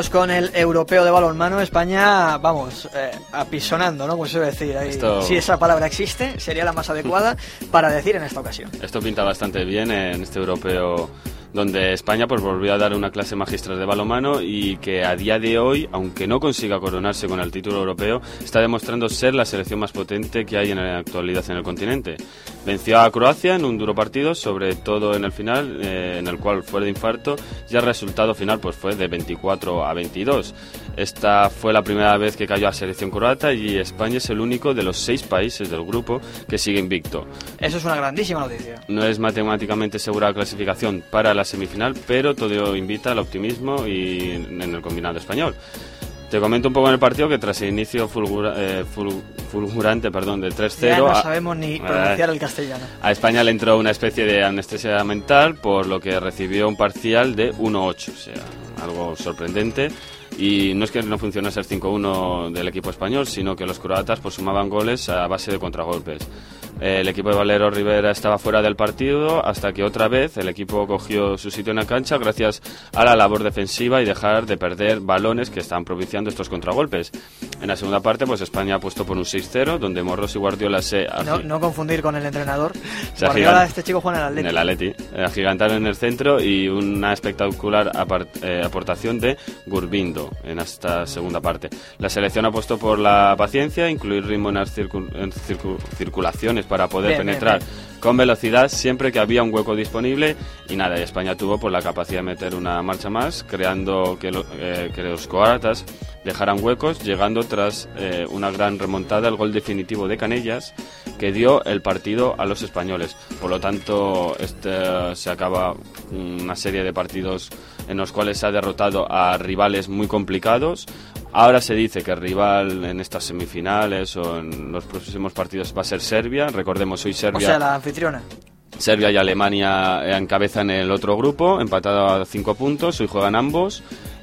Vamos con el europeo de balonmano. España, vamos, eh, apisonando, ¿no? Como se suele decir. Ahí, Esto- Si esa palabra existe, sería la más adecuada para decir en esta ocasión. Esto pinta bastante bien en este europeo donde España pues volvió a dar una clase magistral de balonmano y que a día de hoy, aunque no consiga coronarse con el título europeo, está demostrando ser la selección más potente que hay en la actualidad en el continente. Venció a Croacia en un duro partido, sobre todo en el final, eh, en el cual fue de infarto, y el resultado final pues fue de 24 a 22. Esta fue la primera vez que cayó a selección croata y España es el único de los seis países del grupo que sigue invicto. Eso es una grandísima noticia. No es matemáticamente segura la clasificación para la semifinal, pero todo invita al optimismo y en el combinado español. Te comento un poco en el partido que tras el inicio fulgura- eh, ful- fulgurante perdón, del 3-0... Ya no a- sabemos ni Eh, pronunciar el castellano. a España le entró una especie de anestesia mental, por lo que recibió un parcial de 1-8, o sea, algo sorprendente. Y no es que no funcionase el 5-1 del equipo español, sino que los croatas pues, sumaban goles a base de contragolpes. El equipo de Valero Rivera estaba fuera del partido hasta que otra vez el equipo cogió su sitio en la cancha gracias a la labor defensiva y dejar de perder balones que estaban propiciando estos contragolpes. En la segunda parte, pues España apostó por un 6-0, donde Morros y Guardiola se No, no confundir con el entrenador. Se Guardiola, este chico juega en el en Atleti. el Atleti. Eh, Agigantaron en el centro y una espectacular eh, aportación de Gurbindo en esta segunda parte. La selección apostó por la paciencia, incluir ritmo en las circu- en circu- circulaciones para poder Bien, penetrar bien. con velocidad siempre que había un hueco disponible y nada, España tuvo por la capacidad de meter una marcha más, creando que, lo- eh, que los croatas dejaran huecos, llegando tras eh, una gran remontada el gol definitivo de Canellas que dio el partido a los españoles. Por lo tanto, este, se acaba una serie de partidos en los cuales se ha derrotado a rivales muy complicados. Ahora se dice que el rival en estas semifinales o en los próximos partidos va a ser Serbia. Recordemos, hoy O Serbia... sea, la anfitriona. Serbia y Alemania eh, encabezan el otro grupo, empatado a cinco puntos, hoy juegan ambos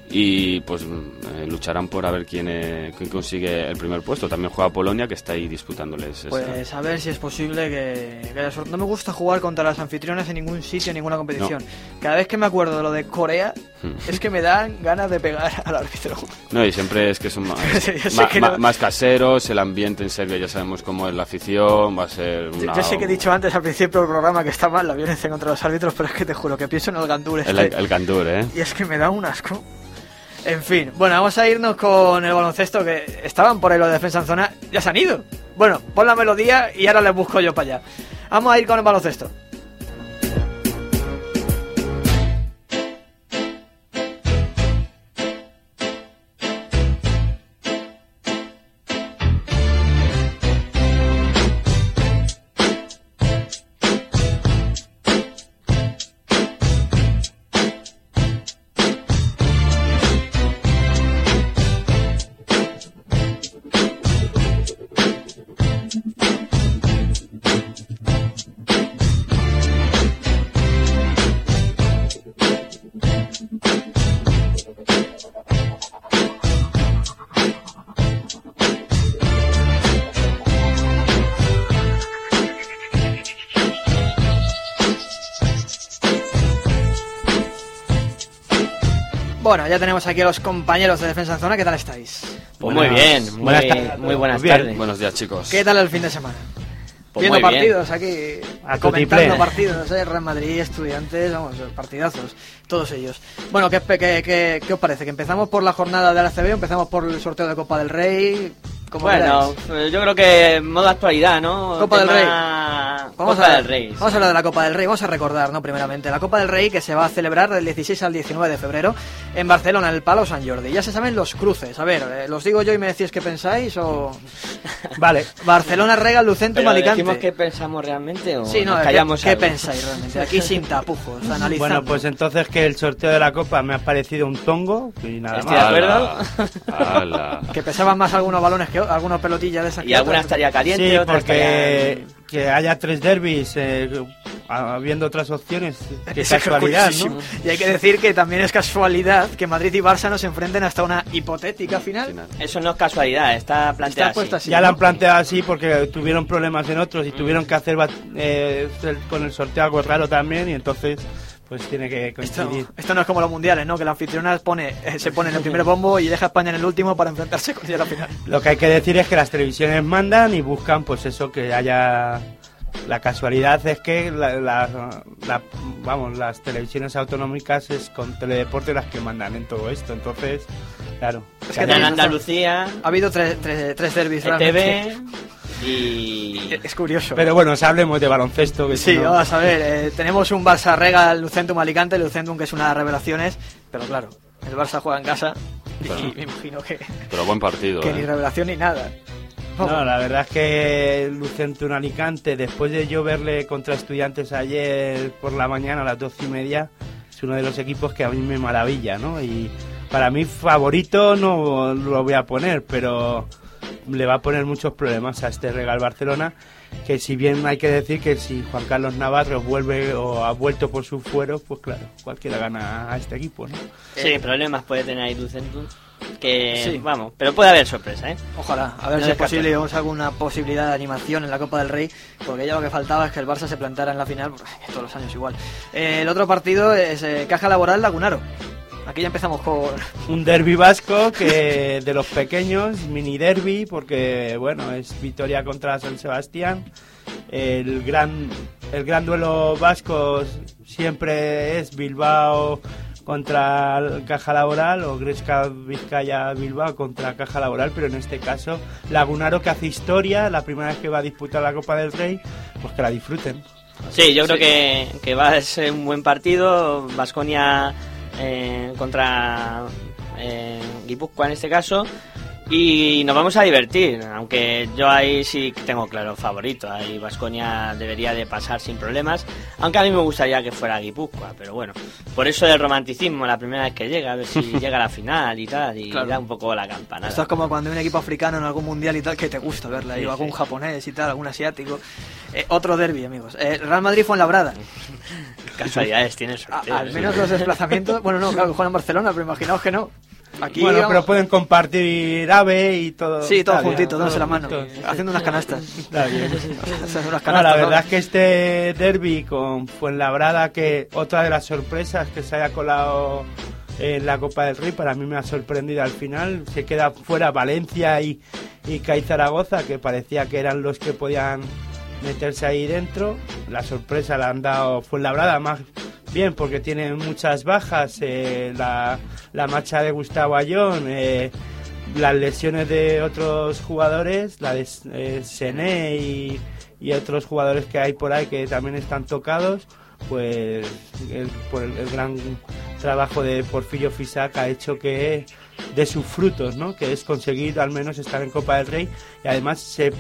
y pues eh, lucharán por a ver quién, eh, quién consigue el primer puesto. También juega Polonia que está ahí disputándoles. esa- Pues a ver si es posible que, que haya suerte. No me gusta jugar contra las anfitrionas en ningún sitio, en ninguna competición. Cada vez que me acuerdo de lo de Corea, Hmm. es que me dan ganas de pegar al árbitro. No, y siempre es que son más, Yo sé ma- que ma- no- más caseros, el ambiente en Serbia ya sabemos cómo es la afición, va a ser Yo, una... yo sé que he dicho antes al principio del programa que está mal la violencia contra los árbitros, pero es que te juro que pienso en el Gandur el, este. el Candur, ¿eh? Y es que me da un asco. En fin, bueno, vamos a irnos con el baloncesto que estaban por ahí los de defensa en zona, ya se han ido. Bueno, pon la melodía y ahora les busco yo para allá. Vamos a ir con el baloncesto. Bueno, ya tenemos aquí a los compañeros de Defensa en Zona. ¿Qué tal estáis? Pues muy bien, muy Buenas buenas, muy buenas Bien. tardes. Buenos días, chicos. ¿Qué tal el fin de semana? Pues Viendo bien. partidos aquí, A comentando partidos, ¿eh? Real Madrid, estudiantes, vamos, partidazos, todos ellos. Bueno, ¿qué, qué, qué, qué os parece? ¿Que empezamos por la jornada de la CB empezamos por el sorteo de Copa del Rey? Como Bueno, queráis. eh, yo creo que en modo actualidad, ¿no? Copa del Rey. Vamos Copa a, del Rey. Vamos a hablar de la Copa del Rey. Vamos a recordar, ¿no? Primeramente, la Copa del Rey que se va a celebrar del 16 al 19 de febrero en Barcelona, en el Palau San Jordi. Ya se saben los cruces. A ver, eh, ¿los digo yo y me decís qué pensáis o...? Vale. Barcelona, Regal, Lucentum, Pero Alicante. decimos qué pensamos realmente o Sí, no, nos ¿qué- callamos ¿qué, algo? pensáis realmente? Aquí sin tapujos, analizando. Bueno, pues entonces que el sorteo de la copa me ha parecido un tongo y nada Estoy de acuerdo. Ala. Que pesaban más algunos balones que algunas pelotillas de esas Y alguna estaría caliente, Sí, otra porque estaría... que haya tres derbis eh, habiendo otras opciones, que es casualidad. Y hay que decir que también es casualidad que Madrid y Barça no se enfrenten hasta una hipotética final. Eso no es casualidad, está planteado puesto así. así. Ya la han planteado así porque tuvieron problemas en otros y tuvieron que hacer bat- eh, con el sorteo algo raro también y entonces pues tiene que Esto, coincidir. esto no es como los mundiales, ¿no? Que la anfitriona pone, eh, se pone en el primer bombo y deja a España en el último para enfrentarse con ella a la final. Lo que hay que decir es que las televisiones mandan y buscan pues eso que haya la casualidad es que la, la- la- vamos las televisiones autonómicas es con teledeporte las que mandan en todo esto entonces claro Es En tenéis razón. Andalucía, Ha habido tres, tres, tres derbis ETV realmente. Y... Es curioso. pero bueno si hablemos de baloncesto que si Sí, no- vamos a ver, eh, tenemos un Barça Regal Lucentum Alicante, Lucentum que es una de las revelaciones, pero claro, el Barça juega en casa y Bueno. me imagino que, Pero buen partido, que ni ¿eh? revelación ni nada. No, la verdad es que Lucentum Alicante, después de yo verle contra estudiantes ayer por la mañana a las doce y media, es uno de los equipos que a mí me maravilla, ¿no? Y para mí favorito no lo voy a poner, pero le va a poner muchos problemas a este Regal Barcelona, que si bien hay que decir que si Juan Carlos Navarro vuelve o ha vuelto por su fuero, pues claro, cualquiera gana a este equipo, ¿no? Sí, problemas puede tener ahí Lucentum. Que, Sí. vamos, pero puede haber sorpresa, ¿eh? Ojalá, a ver No si es posible vemos alguna posibilidad de animación en la Copa del Rey, porque ya lo que faltaba es que el Barça se plantara en la final, todos los años igual. Eh, el otro partido es eh, Caja Laboral Lagunaro. Aquí ya empezamos con... un derby vasco que de los pequeños, mini derby, porque bueno, es Vitoria contra San Sebastián. El gran, el gran duelo vasco siempre es Bilbao contra Caja Laboral o Gresca Vizcaya Bilbao contra Caja Laboral, pero en este caso Lagunaro que hace historia, la primera vez que va a disputar la Copa del Rey, pues que la disfruten. Sí, yo creo que, que va a ser un buen partido. Vasconia contra eh, Guipúzcoa en este caso. Y nos vamos a divertir, aunque yo ahí sí tengo claro favorito. Ahí Vasconia debería de pasar sin problemas. Aunque a mí me gustaría que fuera Guipúzcoa, pero bueno. Por eso el romanticismo, la primera vez que llega, a ver si llega a la final y tal. Y Claro. da un poco la campanada. Esto es como cuando hay un equipo africano en algún mundial y tal que te gusta verla, Sí, y algún sí. japonés y tal, algún asiático. Eh, otro derby, amigos. Eh, Real Madrid fue en Labrada. Casualidades, tiene sorteo. Al menos los desplazamientos. Bueno, no, claro que juegan en Barcelona, pero imaginaos que no. Aquí, bueno, pero pueden compartir AVE y todo. Sí, todos juntitos, dándose la mano, juntos. haciendo unas canastas. Está bien. Unas No, canastas, la ¿no? verdad es que este derby con Fuenlabrada, que otra de las sorpresas que se haya colado en la Copa del Rey, para mí me ha sorprendido al final. Se queda fuera Valencia y, y CAI Zaragoza, que parecía que eran los que podían meterse ahí dentro. La sorpresa la han dado Fuenlabrada, más bien porque tiene muchas bajas. eh, la, la marcha de Gustavo Ayón. eh, las lesiones de otros jugadores, la de eh, Sené y, y otros jugadores que hay por ahí que también están tocados, pues el, por el, el gran trabajo de Porfirio Fisac ha hecho que de sus frutos, ¿no? que es conseguir al menos estar en Copa del Rey y además se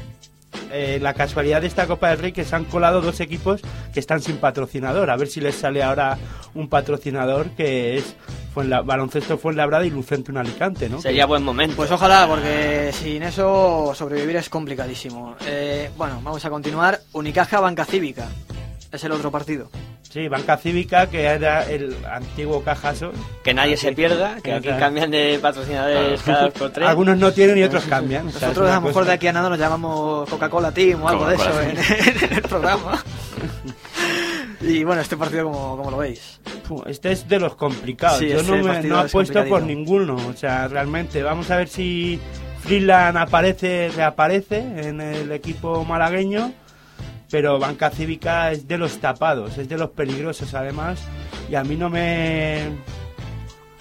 eh, la casualidad de esta Copa del Rey que se han colado dos equipos que están sin patrocinador. A ver si les sale ahora un patrocinador que es Fuenla- Baloncesto Fuenlabrada y Lucentum Alicante, ¿no? Sería buen momento. Pues ojalá, porque sin eso sobrevivir es complicadísimo. Eh, bueno, vamos a continuar. Unicaja Banca Cívica. Es el otro partido. Sí, Banca Cívica, que era el antiguo Cajaso. Que nadie se pierda, que aquí cambian de patrocinadores cada dos por tres. Algunos no tienen y otros cambian. O sea, es Nosotros a lo mejor cosa- de aquí a nada nos llamamos Coca-Cola Team o algo de eso en, en el programa. y bueno, este partido, como, como lo veis? Este es de los complicados. Sí, Yo este no, me, no es apuesto por ninguno. O sea, realmente. Vamos a ver si Freeland aparece, reaparece en el equipo malagueño. Pero Banca Cívica es de los tapados, es de los peligrosos además. Y a mí no me.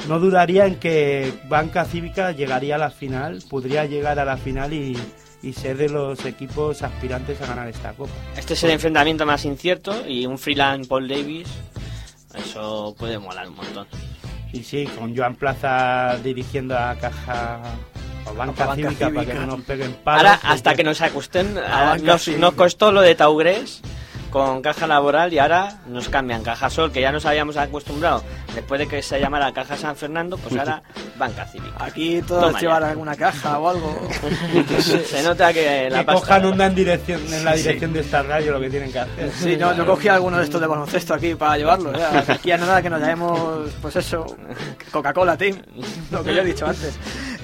No dudaría en que Banca Cívica llegaría a la final, podría llegar a la final y, y ser de los equipos aspirantes a ganar esta copa. Este es el enfrentamiento más incierto y un freelance Paul Davis, eso puede molar un montón. Y sí, con Joan Plaza dirigiendo a Caja o Banca, Banca Cívica, para Cívica. que no nos peguen palos. Ahora, porque- hasta que nos acusten, A nos, nos costó lo de Taugres con Caja Laboral y ahora nos cambian Caja Sol, que ya nos habíamos acostumbrado después de que se llamara Caja San Fernando, pues ahora Banca Cívica. Aquí todos Toma llevan ya. alguna caja o algo. Se nota que la que pasta... cojan onda en, dirección, en la Sí. dirección de esta radio lo que tienen que hacer. Sí, no, yo cogí alguno de estos de baloncesto aquí para llevarlo. ya. Aquí a nada que nos llamemos, pues eso, Coca-Cola Team, lo que yo he dicho antes.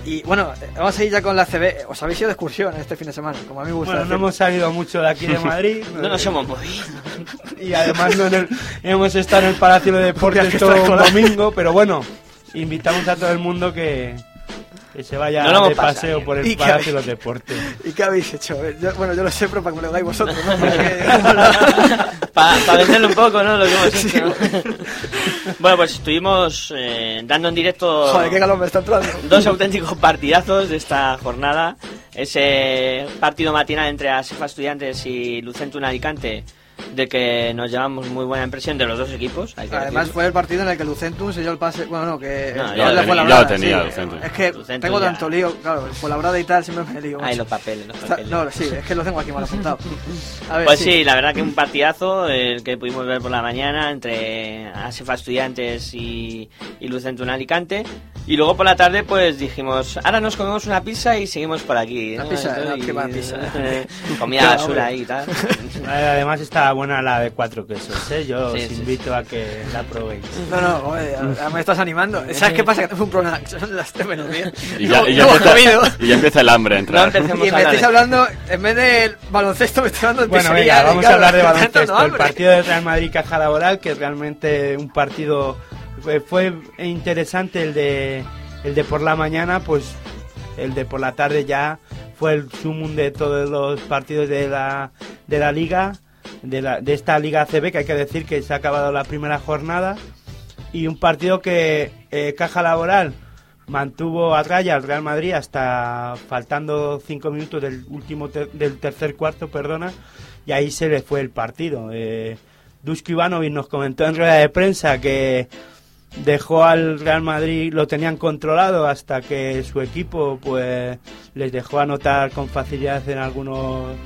Y bueno, vamos a ir ya con la CB. Os habéis ido de excursión este fin de semana, como a mí me gusta. Bueno, no hemos salido mucho de aquí de Madrid. No nos hemos movido. Y además no en el- hemos estado en el Palacio de Deportes todo un domingo, pero bueno, invitamos a todo el mundo que, que se vaya No de paseo bien. por el ¿Y qué Palacio habéis- de los Deportes. ¿Y qué habéis hecho? Yo- bueno, yo lo sé, pero para que me lo digáis vosotros. ¿no? Para venderlo un poco, ¿no? Lo que hemos hecho. bueno, pues estuvimos eh, dando en directo Joder, qué calor me está entrando. dos auténticos partidazos de esta jornada. Ese partido matinal entre Asefa Estudiantes y Lucentum Alicante, de que nos llevamos muy buena impresión de los dos equipos. hay que Además decirlo. fue el partido en el que Lucentum selló el pase, bueno, no, que No, es ya lo ya lo tenía sí. Lucentum. Es que Lucentum tengo ya. tanto lío, claro, Fuenlabrada y tal siempre me lío. Ay, los papeles, los Está- papeles. No, sí, es que lo tengo aquí mal apuntado. A ver, Pues sí, la verdad que un partidazo el que pudimos ver por la mañana entre Asefa Estudiantes y, y Lucentum Alicante. Y luego por la tarde pues dijimos, ahora nos comemos una pizza y seguimos por aquí. Una ¿no? pizza, Entonces, no, qué va pizza. comida basura ahí y tal. Además está buena la de cuatro quesos, ¿eh? Yo Sí, os sí, invito a que la probéis. No, no, ya me estás animando. ¿Sabes qué pasa? Que tengo un problema. Son las 3 menos 10. Y ya, y ya No empieza, y ya empieza el hambre a entrar. Y me estáis hablando, en vez del baloncesto, me estáis hablando de Bueno, pizzería, venga, vamos a hablar de baloncesto. El partido de Real Madrid Caja Laboral, que realmente un partido fue, fue interesante el de el de por la mañana, pues el de por la tarde ya fue el sumum de todos los partidos de la de la liga, de, la, de esta liga ACB, que hay que decir que se ha acabado la primera jornada y un partido que eh, Caja Laboral mantuvo a raya al Real Madrid hasta faltando cinco minutos del último del tercer cuarto, perdona, y ahí se le fue el partido. Eh, Dusko Ivanovic nos comentó en rueda de prensa que dejó al Real Madrid, lo tenían controlado hasta que su equipo pues les dejó anotar con facilidad en algunos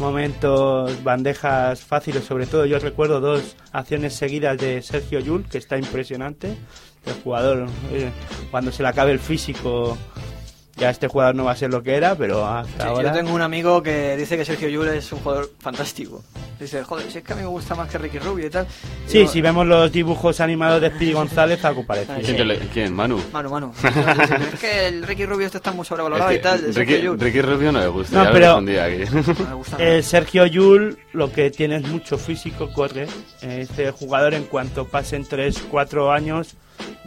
momentos bandejas fáciles, sobre todo yo recuerdo dos acciones seguidas de Sergio Yul, que está impresionante. El jugador, eh, cuando se le acabe el físico, ya este jugador no va a ser lo que era, pero hasta Sí, ahora... Yo tengo un amigo que dice que Sergio Llull es un jugador fantástico. Dice, joder, si es que a mí me gusta más que Ricky Rubio y tal. Sí, Digo, si vemos los dibujos animados de Speedy González, algo parecido. ¿Quién, te le- quién? Manu. Manu, Manu. es que el Ricky Rubio este está muy sobrevalorado Es que y tal. Ricky, Llull. Ricky Rubio no le gusta, No, pero- Eh, Sergio Yul lo que tiene es mucho físico, corre. Este jugador en cuanto pasen 3-4 años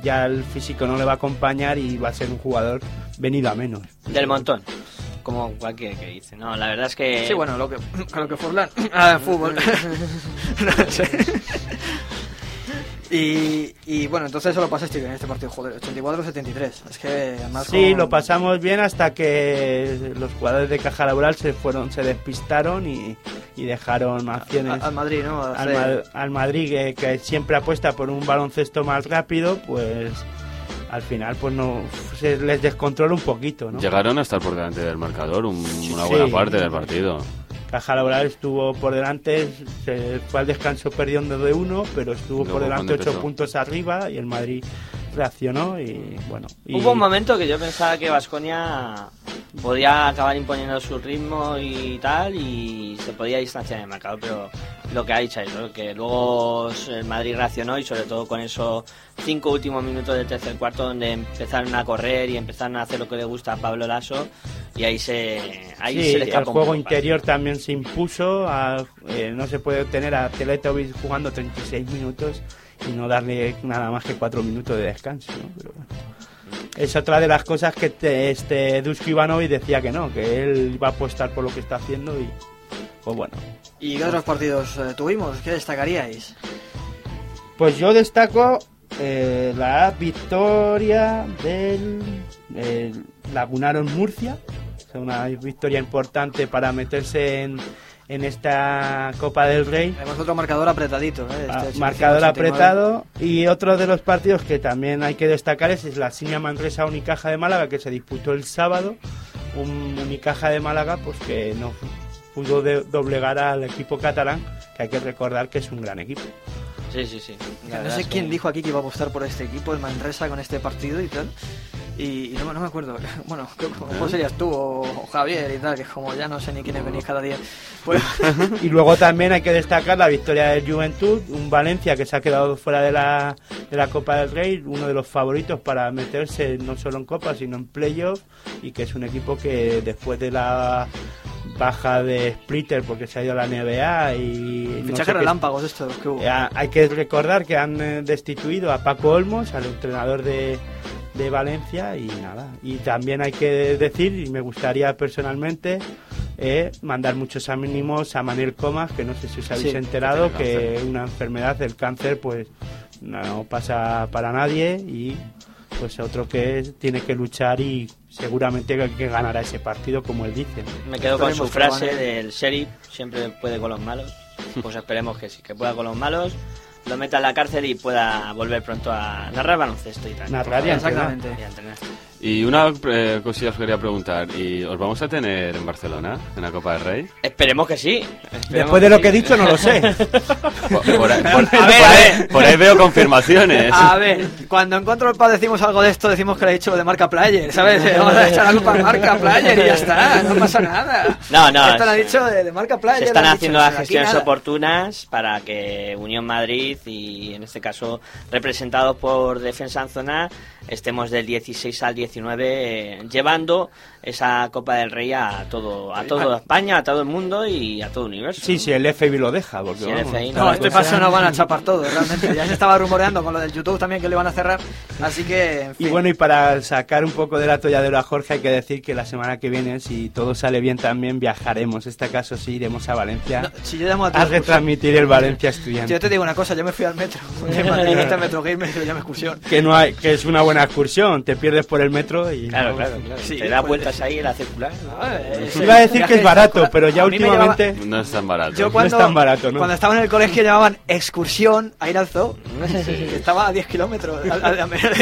ya el físico no le va a acompañar y va a ser un jugador venido a menos. Del montón. Como cualquier que dice. No, la verdad es que... Sí, bueno, lo que, con lo que Furlan. Ah, fútbol. no sé. Y, y bueno, entonces eso lo pasaste bien en este partido, joder, 84-73. Es que además. Sí, con- lo pasamos bien hasta que los jugadores de Caja Laboral se fueron, se despistaron y, y dejaron acciones a- al Madrid, ¿no? al, Ma- al Madrid que, que siempre apuesta por un baloncesto más rápido, pues al final pues no se les descontrola un poquito, ¿no? Llegaron a estar por delante del marcador un- una buena Sí. parte del partido. Caja Laboral estuvo por delante, se fue al descanso perdiendo de uno, pero estuvo Luego, por delante ocho puntos arriba y el Madrid reaccionó y bueno. y- Hubo un momento que yo pensaba que Vasconia podía acabar imponiendo su ritmo y tal y se podía distanciar en el marcador, pero lo que ha dicho eso, que luego el Madrid reaccionó y sobre todo con esos cinco últimos minutos del tercer cuarto donde empezaron a correr y empezaron a hacer lo que le gusta a Pablo Lasso y ahí se ahí Sí, se le el juego interior también se impuso. a- eh, no se puede tener a Teletubbies jugando 36 minutos y no darle nada más que 4 minutos de descanso. ¿no? Pero bueno. Es otra de las cosas que te- este Dusko Ivanovic decía que no, que él va a apostar por lo que está haciendo y pues bueno. ¿Y qué otros partidos eh, tuvimos? ¿Qué destacaríais? Pues yo destaco eh, la victoria del el Lagunaro en Murcia. Una victoria importante para meterse en, en esta Copa del Rey. Tenemos otro marcador apretadito. ¿eh? Ah, Este marcador 85-89. apretado y otro de los partidos que también hay que destacar es, es la Sinia Manresa Unicaja de Málaga que se disputó el sábado un Unicaja de Málaga pues que no pudo de- doblegar al equipo catalán que hay que recordar que es un gran equipo Sí, sí, sí. La No sé es quién que- dijo aquí que iba a apostar por este equipo, el Manresa, con este partido y tal. Y, y no, no me acuerdo. Bueno, ¿cómo serías tú o, o Javier y tal? Que como ya no sé ni quiénes venís cada día. Pues, y luego también hay que destacar la victoria del Juventud, un Valencia que se ha quedado fuera de la, de la Copa del Rey, uno de los favoritos para meterse no solo en Copa, sino en playoff, y que es un equipo que después de la baja de Splitter porque se ha ido a la NBA y... no fichajes sé relámpagos estos los que hubo. Eh, hay que recordar que han eh, destituido a Paco Olmos, al entrenador de, de Valencia, y nada. Y también hay que decir, y me gustaría personalmente, eh, mandar muchos ánimos a Manuel Comas, que no sé si os habéis Sí, enterado, que una enfermedad, el cáncer, pues no pasa para nadie y pues otro que es- tiene que luchar y seguramente que, ganará ese partido como él dice. Me quedo con su frase del sheriff, siempre puede con los malos. Pues esperemos que sí, que pueda con los malos, lo meta en la cárcel y pueda volver pronto a narrar baloncesto y tal. Narrar y a entrenar. Exactamente. Y entrenar. Y una eh, cosilla os quería preguntar. ¿Y os vamos a tener en Barcelona, en la Copa del Rey? Esperemos que sí. esperemos Después de lo que he dicho no lo sé. Por, por ahí, por- A ver, por a ahí- ver. por ahí veo confirmaciones. A ver, cuando en Control Pad decimos algo de esto, decimos que le he dicho lo de marca player, ¿sabes? Vamos a echar la culpa a marca player y ya está, no pasa nada. No, no, Esto lo ha dicho de, de marca player. Se están lo haciendo dicho, las gestiones oportunas para que Unión Madrid y en este caso representados por Defensa en Zona estemos del 16 al 19 eh, llevando esa Copa del Rey a todo a toda España, a todo el mundo y a todo el universo. Sí, sí, el FBI lo deja. Porque, Sí, el No, la este paso no van a chapar todo, realmente. Ya se estaba rumoreando con lo del YouTube también que le van a cerrar, así que, en Y fin. bueno, y para sacar un poco del atolladero a Jorge, hay que decir que la semana que viene, si todo sale bien, también viajaremos. En este caso, sí, iremos a Valencia No, si yo llamo a a retransmitir el Valencia Estudiante. Yo te digo una cosa, yo me fui al metro. Madrid hasta Metro Game se llama excursión. Que, no hay, que es una buena excursión, te pierdes por el metro y... Claro, no- claro, claro. Sí, Te da pues- ahí en la circular. Eh, Iba a decir que es barato, pero ya llevaba- últimamente No es tan barato. Yo cuando, es tan barato, ¿no? cuando estaba en el colegio llamaban excursión a ir al zoo. estaba a 10 kilómetros.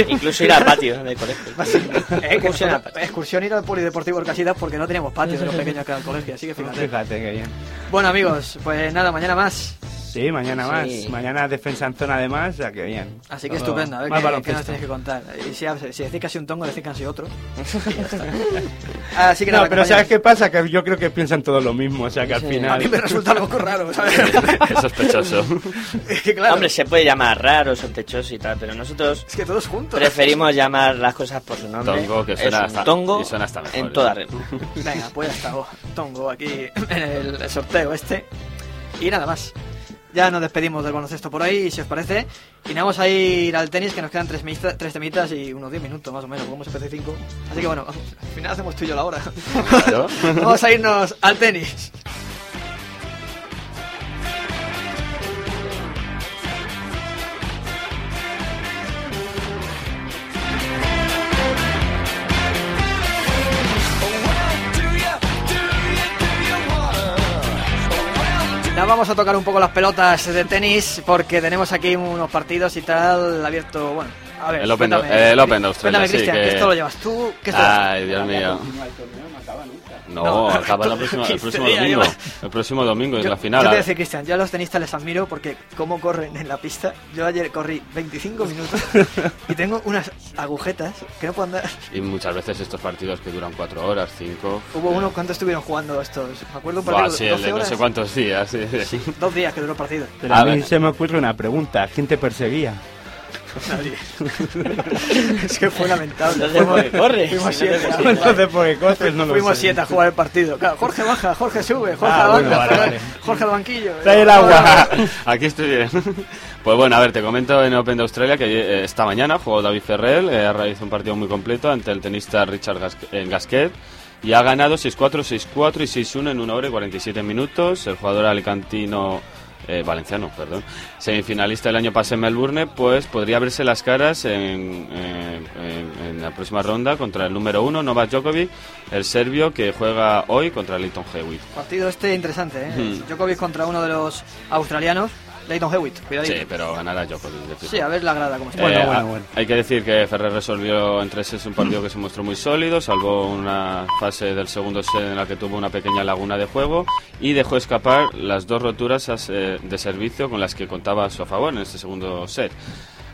Incluso ir al patio del colegio. Eh, nosotros- excursión ir al polideportivo Orcasitas porque no teníamos patio de los pequeños que era el colegio, así que fíjate. Fíjate que bien. Bueno amigos, pues nada, mañana más. Sí, mañana Sí. más. Mañana defensa en zona además, o sea que bien. Así que Todo- estupendo, a ver más qué, nos tenéis que contar. Y si, si decís sido un tongo, decís sido otro. Así que No, nada, pero ¿sabes qué pasa? Que yo creo que piensan todos lo mismo, o sea que al Sí. A final... mí me resulta algo raro, ¿sabes? Es sospechoso. Es que claro, Hombre, se puede llamar raro, sospechoso y tal, pero nosotros es que todos juntos. preferimos llamar las cosas por su nombre. Tongo, que Es suena un hasta- tongo y suena hasta mejor, en ¿eh? toda regla. Venga, pues ya está, oh, tongo aquí en el sorteo este. Y nada más. Ya nos despedimos del baloncesto por ahí, si os parece. Y vamos a ir al tenis, que nos quedan tres, mita- tres temitas y unos 10 minutos más o menos, porque hemos empezado 5. Así que bueno, al final hacemos tú y yo la hora. Vamos a irnos al tenis. Ya vamos a tocar un poco las pelotas de tenis porque tenemos aquí unos partidos y tal abierto. Bueno, a ver. El Open cuéntame, el Open de Australia, Cuéntame, sí, Cristian, que- que esto lo llevas tú. ¿Qué Ay, Dios mío. No, acaba la próxima- el 15 próximo domingo. El próximo domingo es Yo, la yo final. te voy a decir, Cristian, yo a los tenistas les admiro porque cómo corren en la pista. Yo ayer corrí 25 minutos y tengo unas agujetas que no puedo andar. Y muchas veces estos partidos que duran cuatro horas, cinco. Hubo uno, ¿cuánto estuvieron jugando estos? Me acuerdo un partido Buah, sí, de el 12 de no horas. sé cuántos días. sí. Dos días que duró el partido. Pero a mí se me ocurre una pregunta. ¿Quién te perseguía? Nadie. es que fue lamentable. ¿por qué corres? Fuimos siete. ¿por qué corres? No lo Fuimos siete a jugar el partido. Claro, Jorge baja, Jorge sube, Jorge Ah, a la bueno, banca, vale, Jorge- vale. Jorge al banquillo. Trae el agua. Aquí estoy bien. Pues bueno, a ver, te comento en Open de Australia que eh, esta mañana jugó David Ferrer, eh, ha realizado un partido muy completo ante el tenista Richard Gas- Gasquet y ha ganado 6-4, 6-4 y 6-1 en 1 hora y 47 minutos. El jugador alicantino, eh, valenciano, perdón, semifinalista del año pasado en Melbourne, pues podría verse las caras en, en- en la próxima ronda contra el número 1, Novak Djokovic, el serbio que juega hoy contra Leighton Hewitt. Partido este interesante, ¿eh? Hmm. Djokovic contra uno de los australianos, Leighton Hewitt. Cuidadito. Sí, pero ganará Djokovic. de fijo. Sí, a ver la grada cómo está. Eh, a- Hay que decir que Ferrer resolvió en tres sets un partido que se mostró muy sólido, salvó una fase del segundo set en la que tuvo una pequeña laguna de juego y dejó escapar las dos roturas as- eh, de servicio con las que contaba a su favor en este segundo set.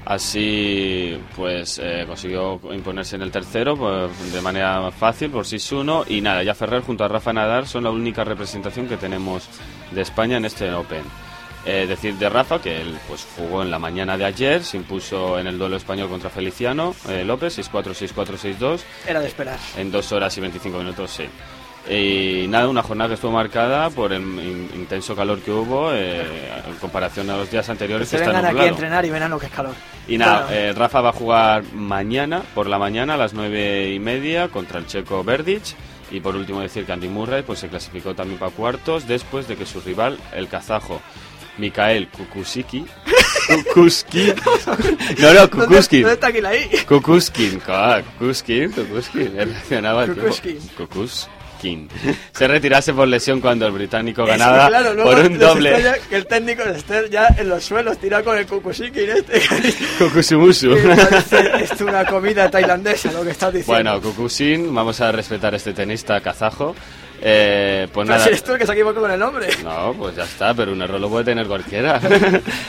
Así, pues eh, consiguió imponerse en el tercero pues, de manera fácil por 6-1 y nada, ya Ferrer junto a Rafa Nadal son la única representación que tenemos de España en este Open. Eh, decir de Rafa que él pues jugó en la mañana de ayer, se impuso en el duelo español contra Feliciano eh, López 6-4, 6-4, 6-2 Era de esperar. en 2 horas y 25 minutos, sí. Y nada, una jornada que estuvo marcada por el in- intenso calor que hubo eh, en comparación a los días anteriores que está vengan aquí a entrenar y verán lo que es calor. Y nada, Claro. eh, Rafa va a jugar mañana, por la mañana, a las nueve y media, contra el checo Verdic. Y por último decir que Andy Murray pues, se clasificó también para cuartos después de que su rival, el kazajo Mikhail Kukusiki... Kukuskin... No, no, Kukuskin. ¿Dónde está aquí la I? Kukuskin, ah, Kukuskin, Kukuskin, al tiempo. Kukuskin. Kukuskin. Se retirase por lesión cuando el británico Es ganaba claro, luego por un doble. que el técnico esté ya en los suelos tirado con el kukusiki este. Kukusumusu. Esto una comida tailandesa, lo que estás diciendo. Bueno, Kukusin, vamos a respetar a este tenista kazajo. Eh, pues Pero nada. si eres tú el que se equivocó con el nombre. No, pues ya está, pero un error lo puede tener cualquiera.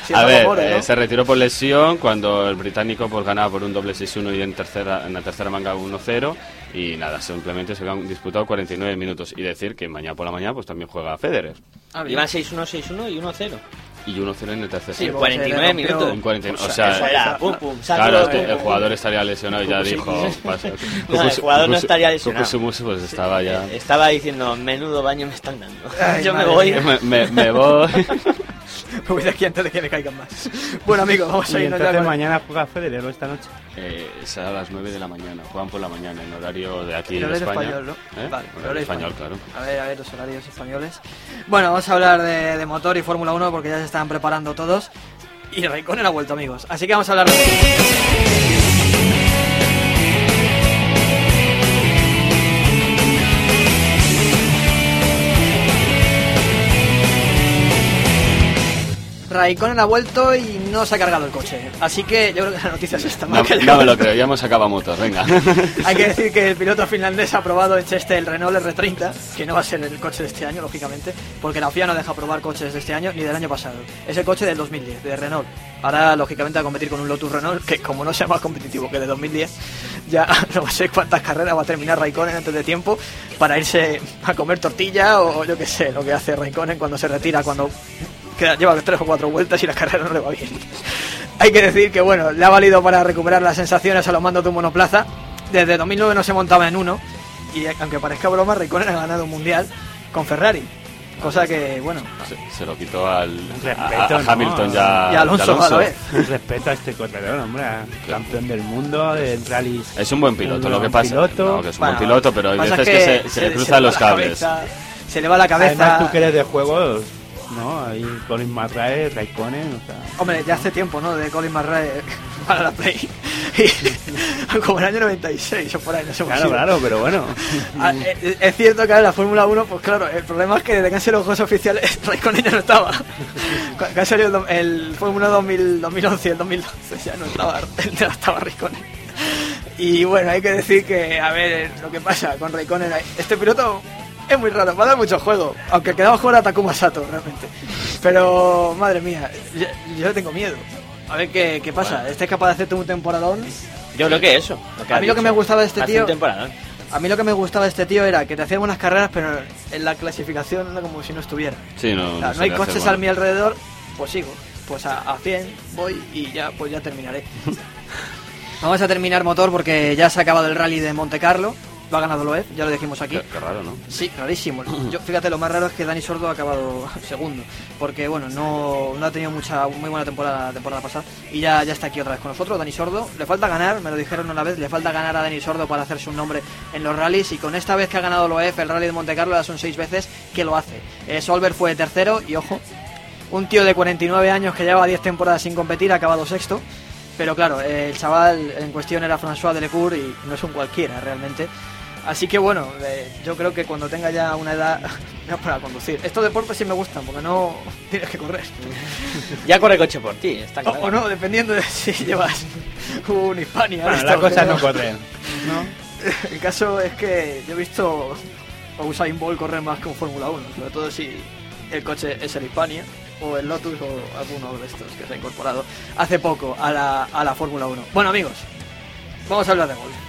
Si a ver, Moro, eh, ¿no? se retiró por lesión cuando el británico pues ganaba por un doble 6-1 y en tercera en la tercera manga 1-0 y nada, simplemente se han disputado 49 minutos y decir que mañana por la mañana pues también juega Federer Iban 6-1, 6-1 y 1-0. Y 1-0 en el tercer Sí, set. 49 minutos. En 49, o O sea, sea, eso era pum, pum, saco, claro, es que pum, el jugador estaría lesionado y ya dijo pasa. No, el jugador no estaría lesionado. Kukusumusu, pues estaba ya Estaba diciendo, menudo baño me están dando. Ay, Yo me voy. me, me- me voy. Me voy de aquí antes de que me caigan más. Bueno, amigos, vamos a irnos ya con- mañana juega Federer o esta noche. Eh, será a las 9 de la mañana, juegan por la mañana en horario de aquí En de horario España. español, ¿no? ¿Eh? Vale, horario horario español, español. claro. A ver, a ver los horarios españoles. Bueno, vamos a hablar de, de motor y Fórmula 1 porque ya se están preparando todos. Y Raikkonen ha vuelto, amigos. Así que vamos a hablar de... Raikkonen ha vuelto y no se ha cargado el coche. Así que yo creo que la noticia es esta. No, que no me lo creo, ya hemos acabado motor, venga. Hay que decir que el piloto finlandés ha probado en Cheste el Renault R30, que no va a ser el coche de este año, lógicamente, porque la FIA no deja probar coches de este año ni del año pasado. Es el coche del 2010, de Renault. Ahora, lógicamente, va a competir con un Lotus Renault, que como no sea más competitivo que de 2010, ya no sé cuántas carreras va a terminar Raikkonen antes de tiempo para irse a comer tortilla o yo qué sé, lo que hace Raikkonen cuando se retira, cuando queda- lleva tres o cuatro vueltas y la carrera no le va bien. Hay que decir que bueno, le ha valido para recuperar las sensaciones a los mandos de un monoplaza. Desde 2009 no se montaba en uno y aunque parezca broma, Raikkonen ha ganado un mundial con Ferrari. Cosa que, bueno, Se, se lo quitó al Respeto. Hamilton ya Y a Alonso a la vez. Respeto a este corredor, hombre. Campeón del mundo, del rally. Es un buen piloto, Un lo que pasa piloto. no, que es un Bueno, buen piloto, pero hay veces es que, se, se le cruzan los cables. cabeza, se le va la Además, cabeza. tú que eres de juegos, ¿no? Ahí Colin McRae, Raikkonen, o sea... Hombre, ya hace tiempo, ¿no? De Colin McRae para la Play. Como el año 96 o por ahí, no sé Claro, claro, pero bueno. Ah, Es es cierto que en la Fórmula 1, pues claro, el problema es que desde que han sido los juegos oficiales, Raikkonen ya no estaba. Cu- Que ha salido el, el Fórmula 2000, 2011 y el 2012, ya no estaba, ya no estaba Raikkonen. Y bueno, hay que decir que, a ver, lo que pasa con Raikkonen, este piloto Es muy raro, va a dar mucho juego. Aunque quedaba fuera Takuma Sato, realmente. Pero, madre mía, yo, yo tengo miedo. A ver qué, qué pasa. ¿Este es capaz de hacerte un temporadón? Yo creo que eso. que A mí lo que me gustaba de este Hace tío-. A mí lo que me gustaba de este tío era que te hacía buenas carreras, pero en la clasificación era como si no estuviera. Sí, no, O sea, no no hay coches bueno. a mi alrededor, pues sigo. Pues a, a 100 voy y ya, pues ya terminaré. Vamos a terminar motor porque ya se ha acabado el rally de Monte Carlo. Lo ha ganado Loeb, ya lo dijimos aquí. Qué, qué raro, ¿no? Sí, rarísimo. Yo, fíjate, lo más raro es que Dani Sordo ha acabado segundo, porque bueno, no, no ha tenido mucha muy buena temporada la temporada pasada y ya, ya está aquí otra vez con nosotros, Dani Sordo. Le falta ganar, me lo dijeron una vez, le falta ganar a Dani Sordo para hacerse un nombre en los rallies y con esta vez que ha ganado Loef, el rally de Monte Carlo ya son seis veces que lo hace. Eh, Solver fue tercero y ojo, un tío de 49 años que lleva 10 temporadas sin competir ha acabado sexto. Pero claro, el chaval en cuestión era François Delecourt y no es un cualquiera realmente. Así que bueno, eh, yo creo que cuando tenga ya una edad no para conducir. Estos deportes sí me gustan porque no tienes que correr. Ya corre coche por ti, está claro. o no, dependiendo de si llevas un Hispania. Bueno, esto, la cosa pero- no corre, ¿no? El caso es que yo he visto a Usain Bolt correr más que un Fórmula 1, sobre todo si el coche es el Hispania o el Lotus o alguno de estos que se ha incorporado hace poco a la, a la Fórmula 1. Bueno amigos, vamos a hablar de golf.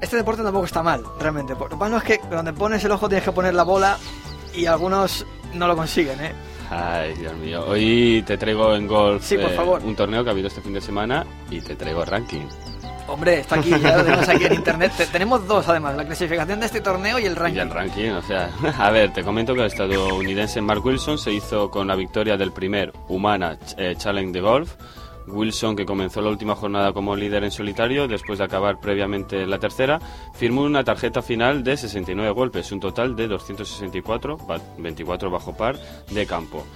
Este deporte tampoco está mal, realmente. Lo malo es que donde pones el ojo tienes que poner la bola y algunos no lo consiguen, ¿eh? Ay, Dios mío. Hoy te traigo en golf Sí, por eh, favor. un torneo que ha habido este fin de semana y te traigo ranking. Hombre, está aquí, ya lo tenemos aquí en internet. Te- tenemos dos además, la clasificación de este torneo y el Y ranking. el ranking, o sea, a ver, te comento que el estadounidense Mark Wilson se hizo con la victoria del primer Humana eh, Challenge de Golf. Wilson, que comenzó la última jornada como líder en solitario, después de acabar previamente la tercera, firmó una tarjeta final de 69 golpes, un total de 264, va- 24 bajo par, de campo.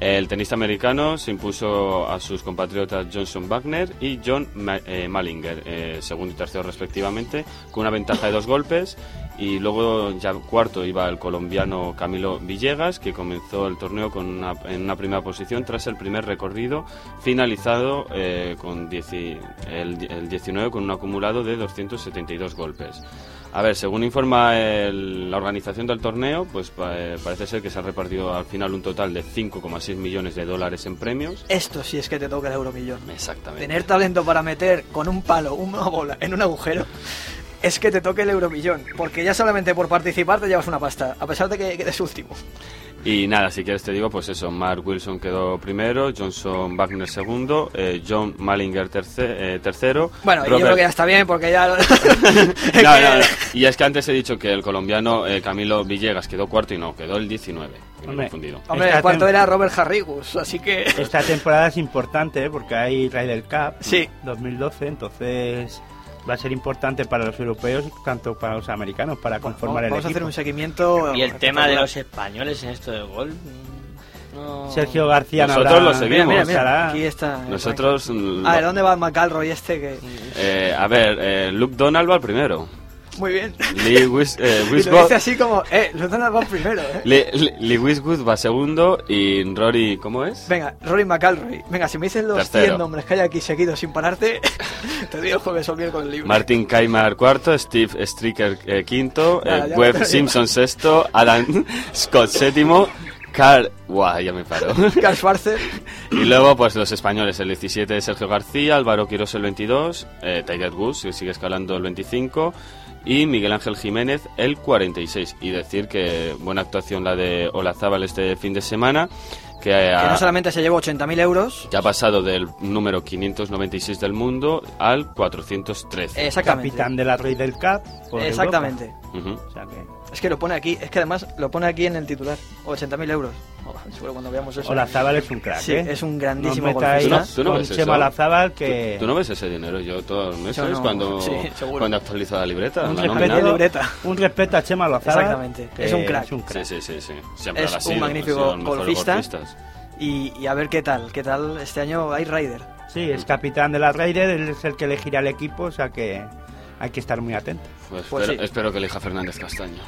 El tenista americano se impuso a sus compatriotas Johnson Wagner y John Ma- eh, Malinger, eh, segundo y tercero respectivamente, con una ventaja de dos golpes. Y luego ya cuarto iba el colombiano Camilo Villegas, que comenzó el torneo con en una primera posición tras el primer recorrido finalizado eh, con el, el 19 con un acumulado de 272 golpes. A ver, según informa el- la organización del torneo, pues eh, parece ser que se ha repartido al final un total de 5,6 millones de dólares en premios. Esto sí es que te toca el euromillón. Exactamente. Tener talento para meter con un palo una bola en un agujero es que te toque el euromillón. Porque ya solamente por participar te llevas una pasta, a pesar de que quedes último. Y nada, si quieres te digo, pues eso, Mark Wilson quedó primero, Johnson Wagner segundo, eh, John Malinger terce- eh, tercero. Bueno, yo creo que ya está bien porque ya... No, no, no. Y es que antes he dicho que el colombiano eh, Camilo Villegas quedó cuarto y no, quedó el 19. que me he Hombre, confundido. Hombre, el cuarto era Robert Harrigus, así que... Esta temporada es importante ¿eh? porque hay Ryder Cup Sí. 2012, entonces va a ser importante para los europeos, tanto para los americanos, para conformar Vamos a el hacer equipo. un seguimiento... Y el tema de los españoles en esto del golf. No... Sergio García no Nosotros lo seguimos. Mira, mira, mira, estará- aquí está. el Nosotros... mm, A ver, ¿dónde va McElroy este que...? eh, a ver, eh, Luke Donald va al primero. Muy bien. Lee Wis- eh, y lo Wisgood- dice así como, eh, van primero, eh. Wisgood va segundo y Rory, ¿cómo es? Venga, Rory McIlroy. Venga, si me dices los Tercero. 100 nombres que hay aquí seguidos sin pararte, te digo jueves o miércoles libre. Martin Kaimar cuarto, Steve Stricker eh, quinto, Nada, eh, Webb Simpson sexto, Adam Scott séptimo, Carl... Buah, ya me paro. Carl Schwarzer. Y luego, pues los españoles, el 17 Sergio García, Álvaro Quiroz el 22, eh, Tiger Woods, que sigue escalando el 25, y Miguel Ángel Jiménez el 46. Y decir que buena actuación la de Olazábal este fin de semana, que, Que ha, no solamente se llevó 80.000 euros, ya ha pasado del número 596 del mundo al 413. Exactamente. Capitán de la Ryder Cup. por Exactamente. O sea que- Es que lo pone aquí, es que además lo pone aquí en el titular. 80.000 euros. Seguro cuando veamos eso. Olazábal es un crack, Sí, ¿eh? es un grandísimo golfista. ¿Tú no con ves Chema eso? Olazábal que... ¿Tú no ves ese dinero? Yo todos los meses no, cuando, sí, seguro. cuando actualizo la libreta. un, la respeto, nómina. La libreta. un respeto a Chema Olazábal. Exactamente. que Es un crack. Es un crack. Sí, sí, sí, sí. Siempre Es lo ha un sido, magnífico golfista. Y, y a ver qué tal, qué tal este año hay Ryder. Sí, es capitán de la Ryder, él es el que elegirá el equipo, o sea que hay que estar muy atento. Pues Pues espero, sí. espero que elija Fernández Castaño.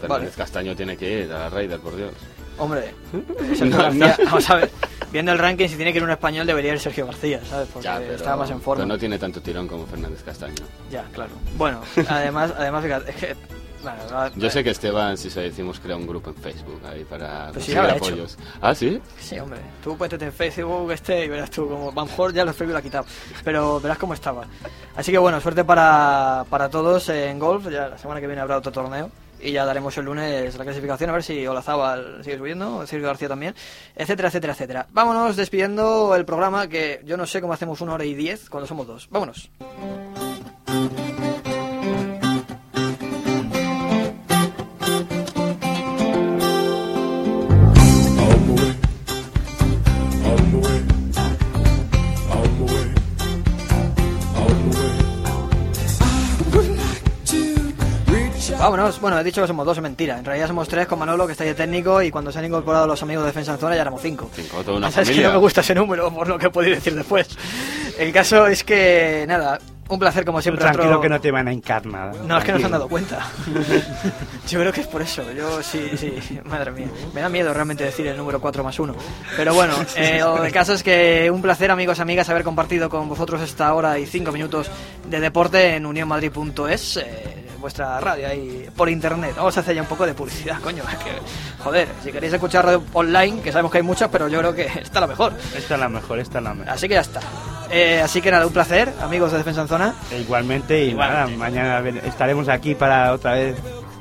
Fernández Castaño tiene que ir a la Raider, por Dios. Hombre, Sergio García, vamos a ver. Viendo el ranking, si tiene que ir un español, debería ir Sergio García, ¿sabes? Porque Ya, pero, estaba más en forma. pero no tiene tanto tirón como Fernández Castaño. Ya, claro. Bueno, además, además fíjate, es que. Bueno, Yo sé que Esteban, si se decimos, crea un grupo en Facebook ahí para Pues sí, hecho. apoyos. ¿Ah, sí? Sí, hombre. Tú métete en Facebook este y verás tú como... A lo mejor ya los Facebook lo ha quitado. Pero verás cómo estaba. Así que bueno, suerte para, para todos en golf. Ya la semana que viene habrá otro torneo. Y ya daremos el lunes la clasificación a ver si Olazábal sigue subiendo, Sergio García también, etcétera, etcétera, etcétera. Vámonos despidiendo el programa que yo no sé cómo hacemos una hora y diez cuando somos dos. Vámonos. Vámonos. Bueno, he dicho que somos dos, es mentira. En realidad somos tres con Manolo, que está ahí de técnico, y cuando se han incorporado los amigos de Defensa en Zona ya éramos cinco. Cinco, toda una ¿Sabes que familia. no me gusta ese número, por lo que podéis decir después. El caso es que, nada, un placer como siempre. Tranquilo otro- que no te van a hincar nada. No, es que no se han dado cuenta. Yo creo que es por eso. Yo sí, sí, madre mía. Me da miedo realmente decir el número 4 más 1. Pero bueno, eh, el caso es que un placer, amigos, amigas, haber compartido con vosotros esta hora y cinco minutos de deporte en unionmadrid.es, eh, vuestra radio ahí por internet. Vamos a hacer ya un poco de publicidad, coño. que, joder, si queréis escuchar radio online, que sabemos que hay muchas, pero yo creo que esta es la mejor. Esta es la mejor, esta es la mejor. Así que ya está. Eh, así que nada, un placer, amigos de Defensa en Zona. E igualmente, y nada, mañana estaremos aquí para otra vez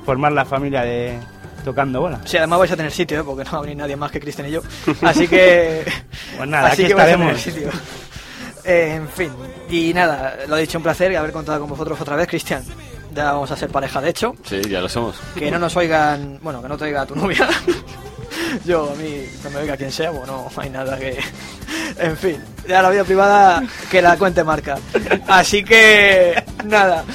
formar la familia de Tocando Bola. Sí, además vais a tener sitio, ¿eh? porque no va a venir nadie más que Cristian y yo. Así que. Pues nada, así aquí que estaremos. sitio. Eh, en fin, y nada, lo he dicho, un placer haber contado con vosotros otra vez, Cristian. Ya vamos a ser pareja, de hecho. Sí, ya lo somos. Que no nos oigan, bueno, que no te oiga tu novia. Yo, a mí, que me oiga quien sea, bueno, no hay nada que. En fin, ya la vida privada que la cuente marca. Así que, nada,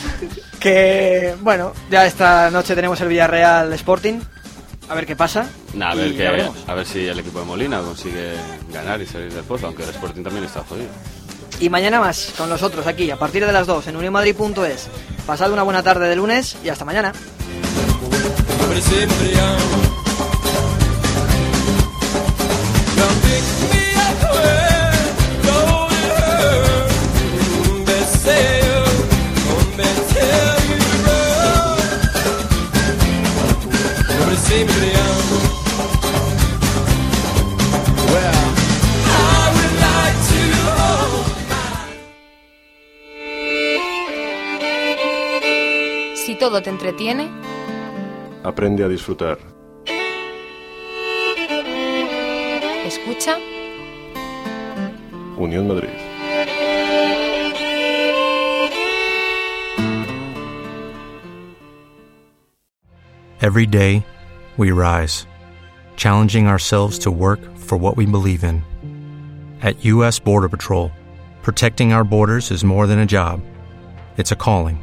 que, bueno, ya esta noche tenemos el Villarreal Sporting. A ver qué pasa. Nah, a, ver que- a ver si el equipo de Molina consigue ganar y salir del pozo, aunque el Sporting también está jodido. Y mañana más con nosotros aquí, a partir de las 2 en unionmadrid.es. Pasad una buena tarde de lunes y hasta mañana. Todo te entretiene, Aprende a disfrutar. escucha Unión Madrid. Every day, we rise, challenging ourselves to work for what we believe in. At U.S. Border Patrol, protecting our borders is more than a job, it's a calling.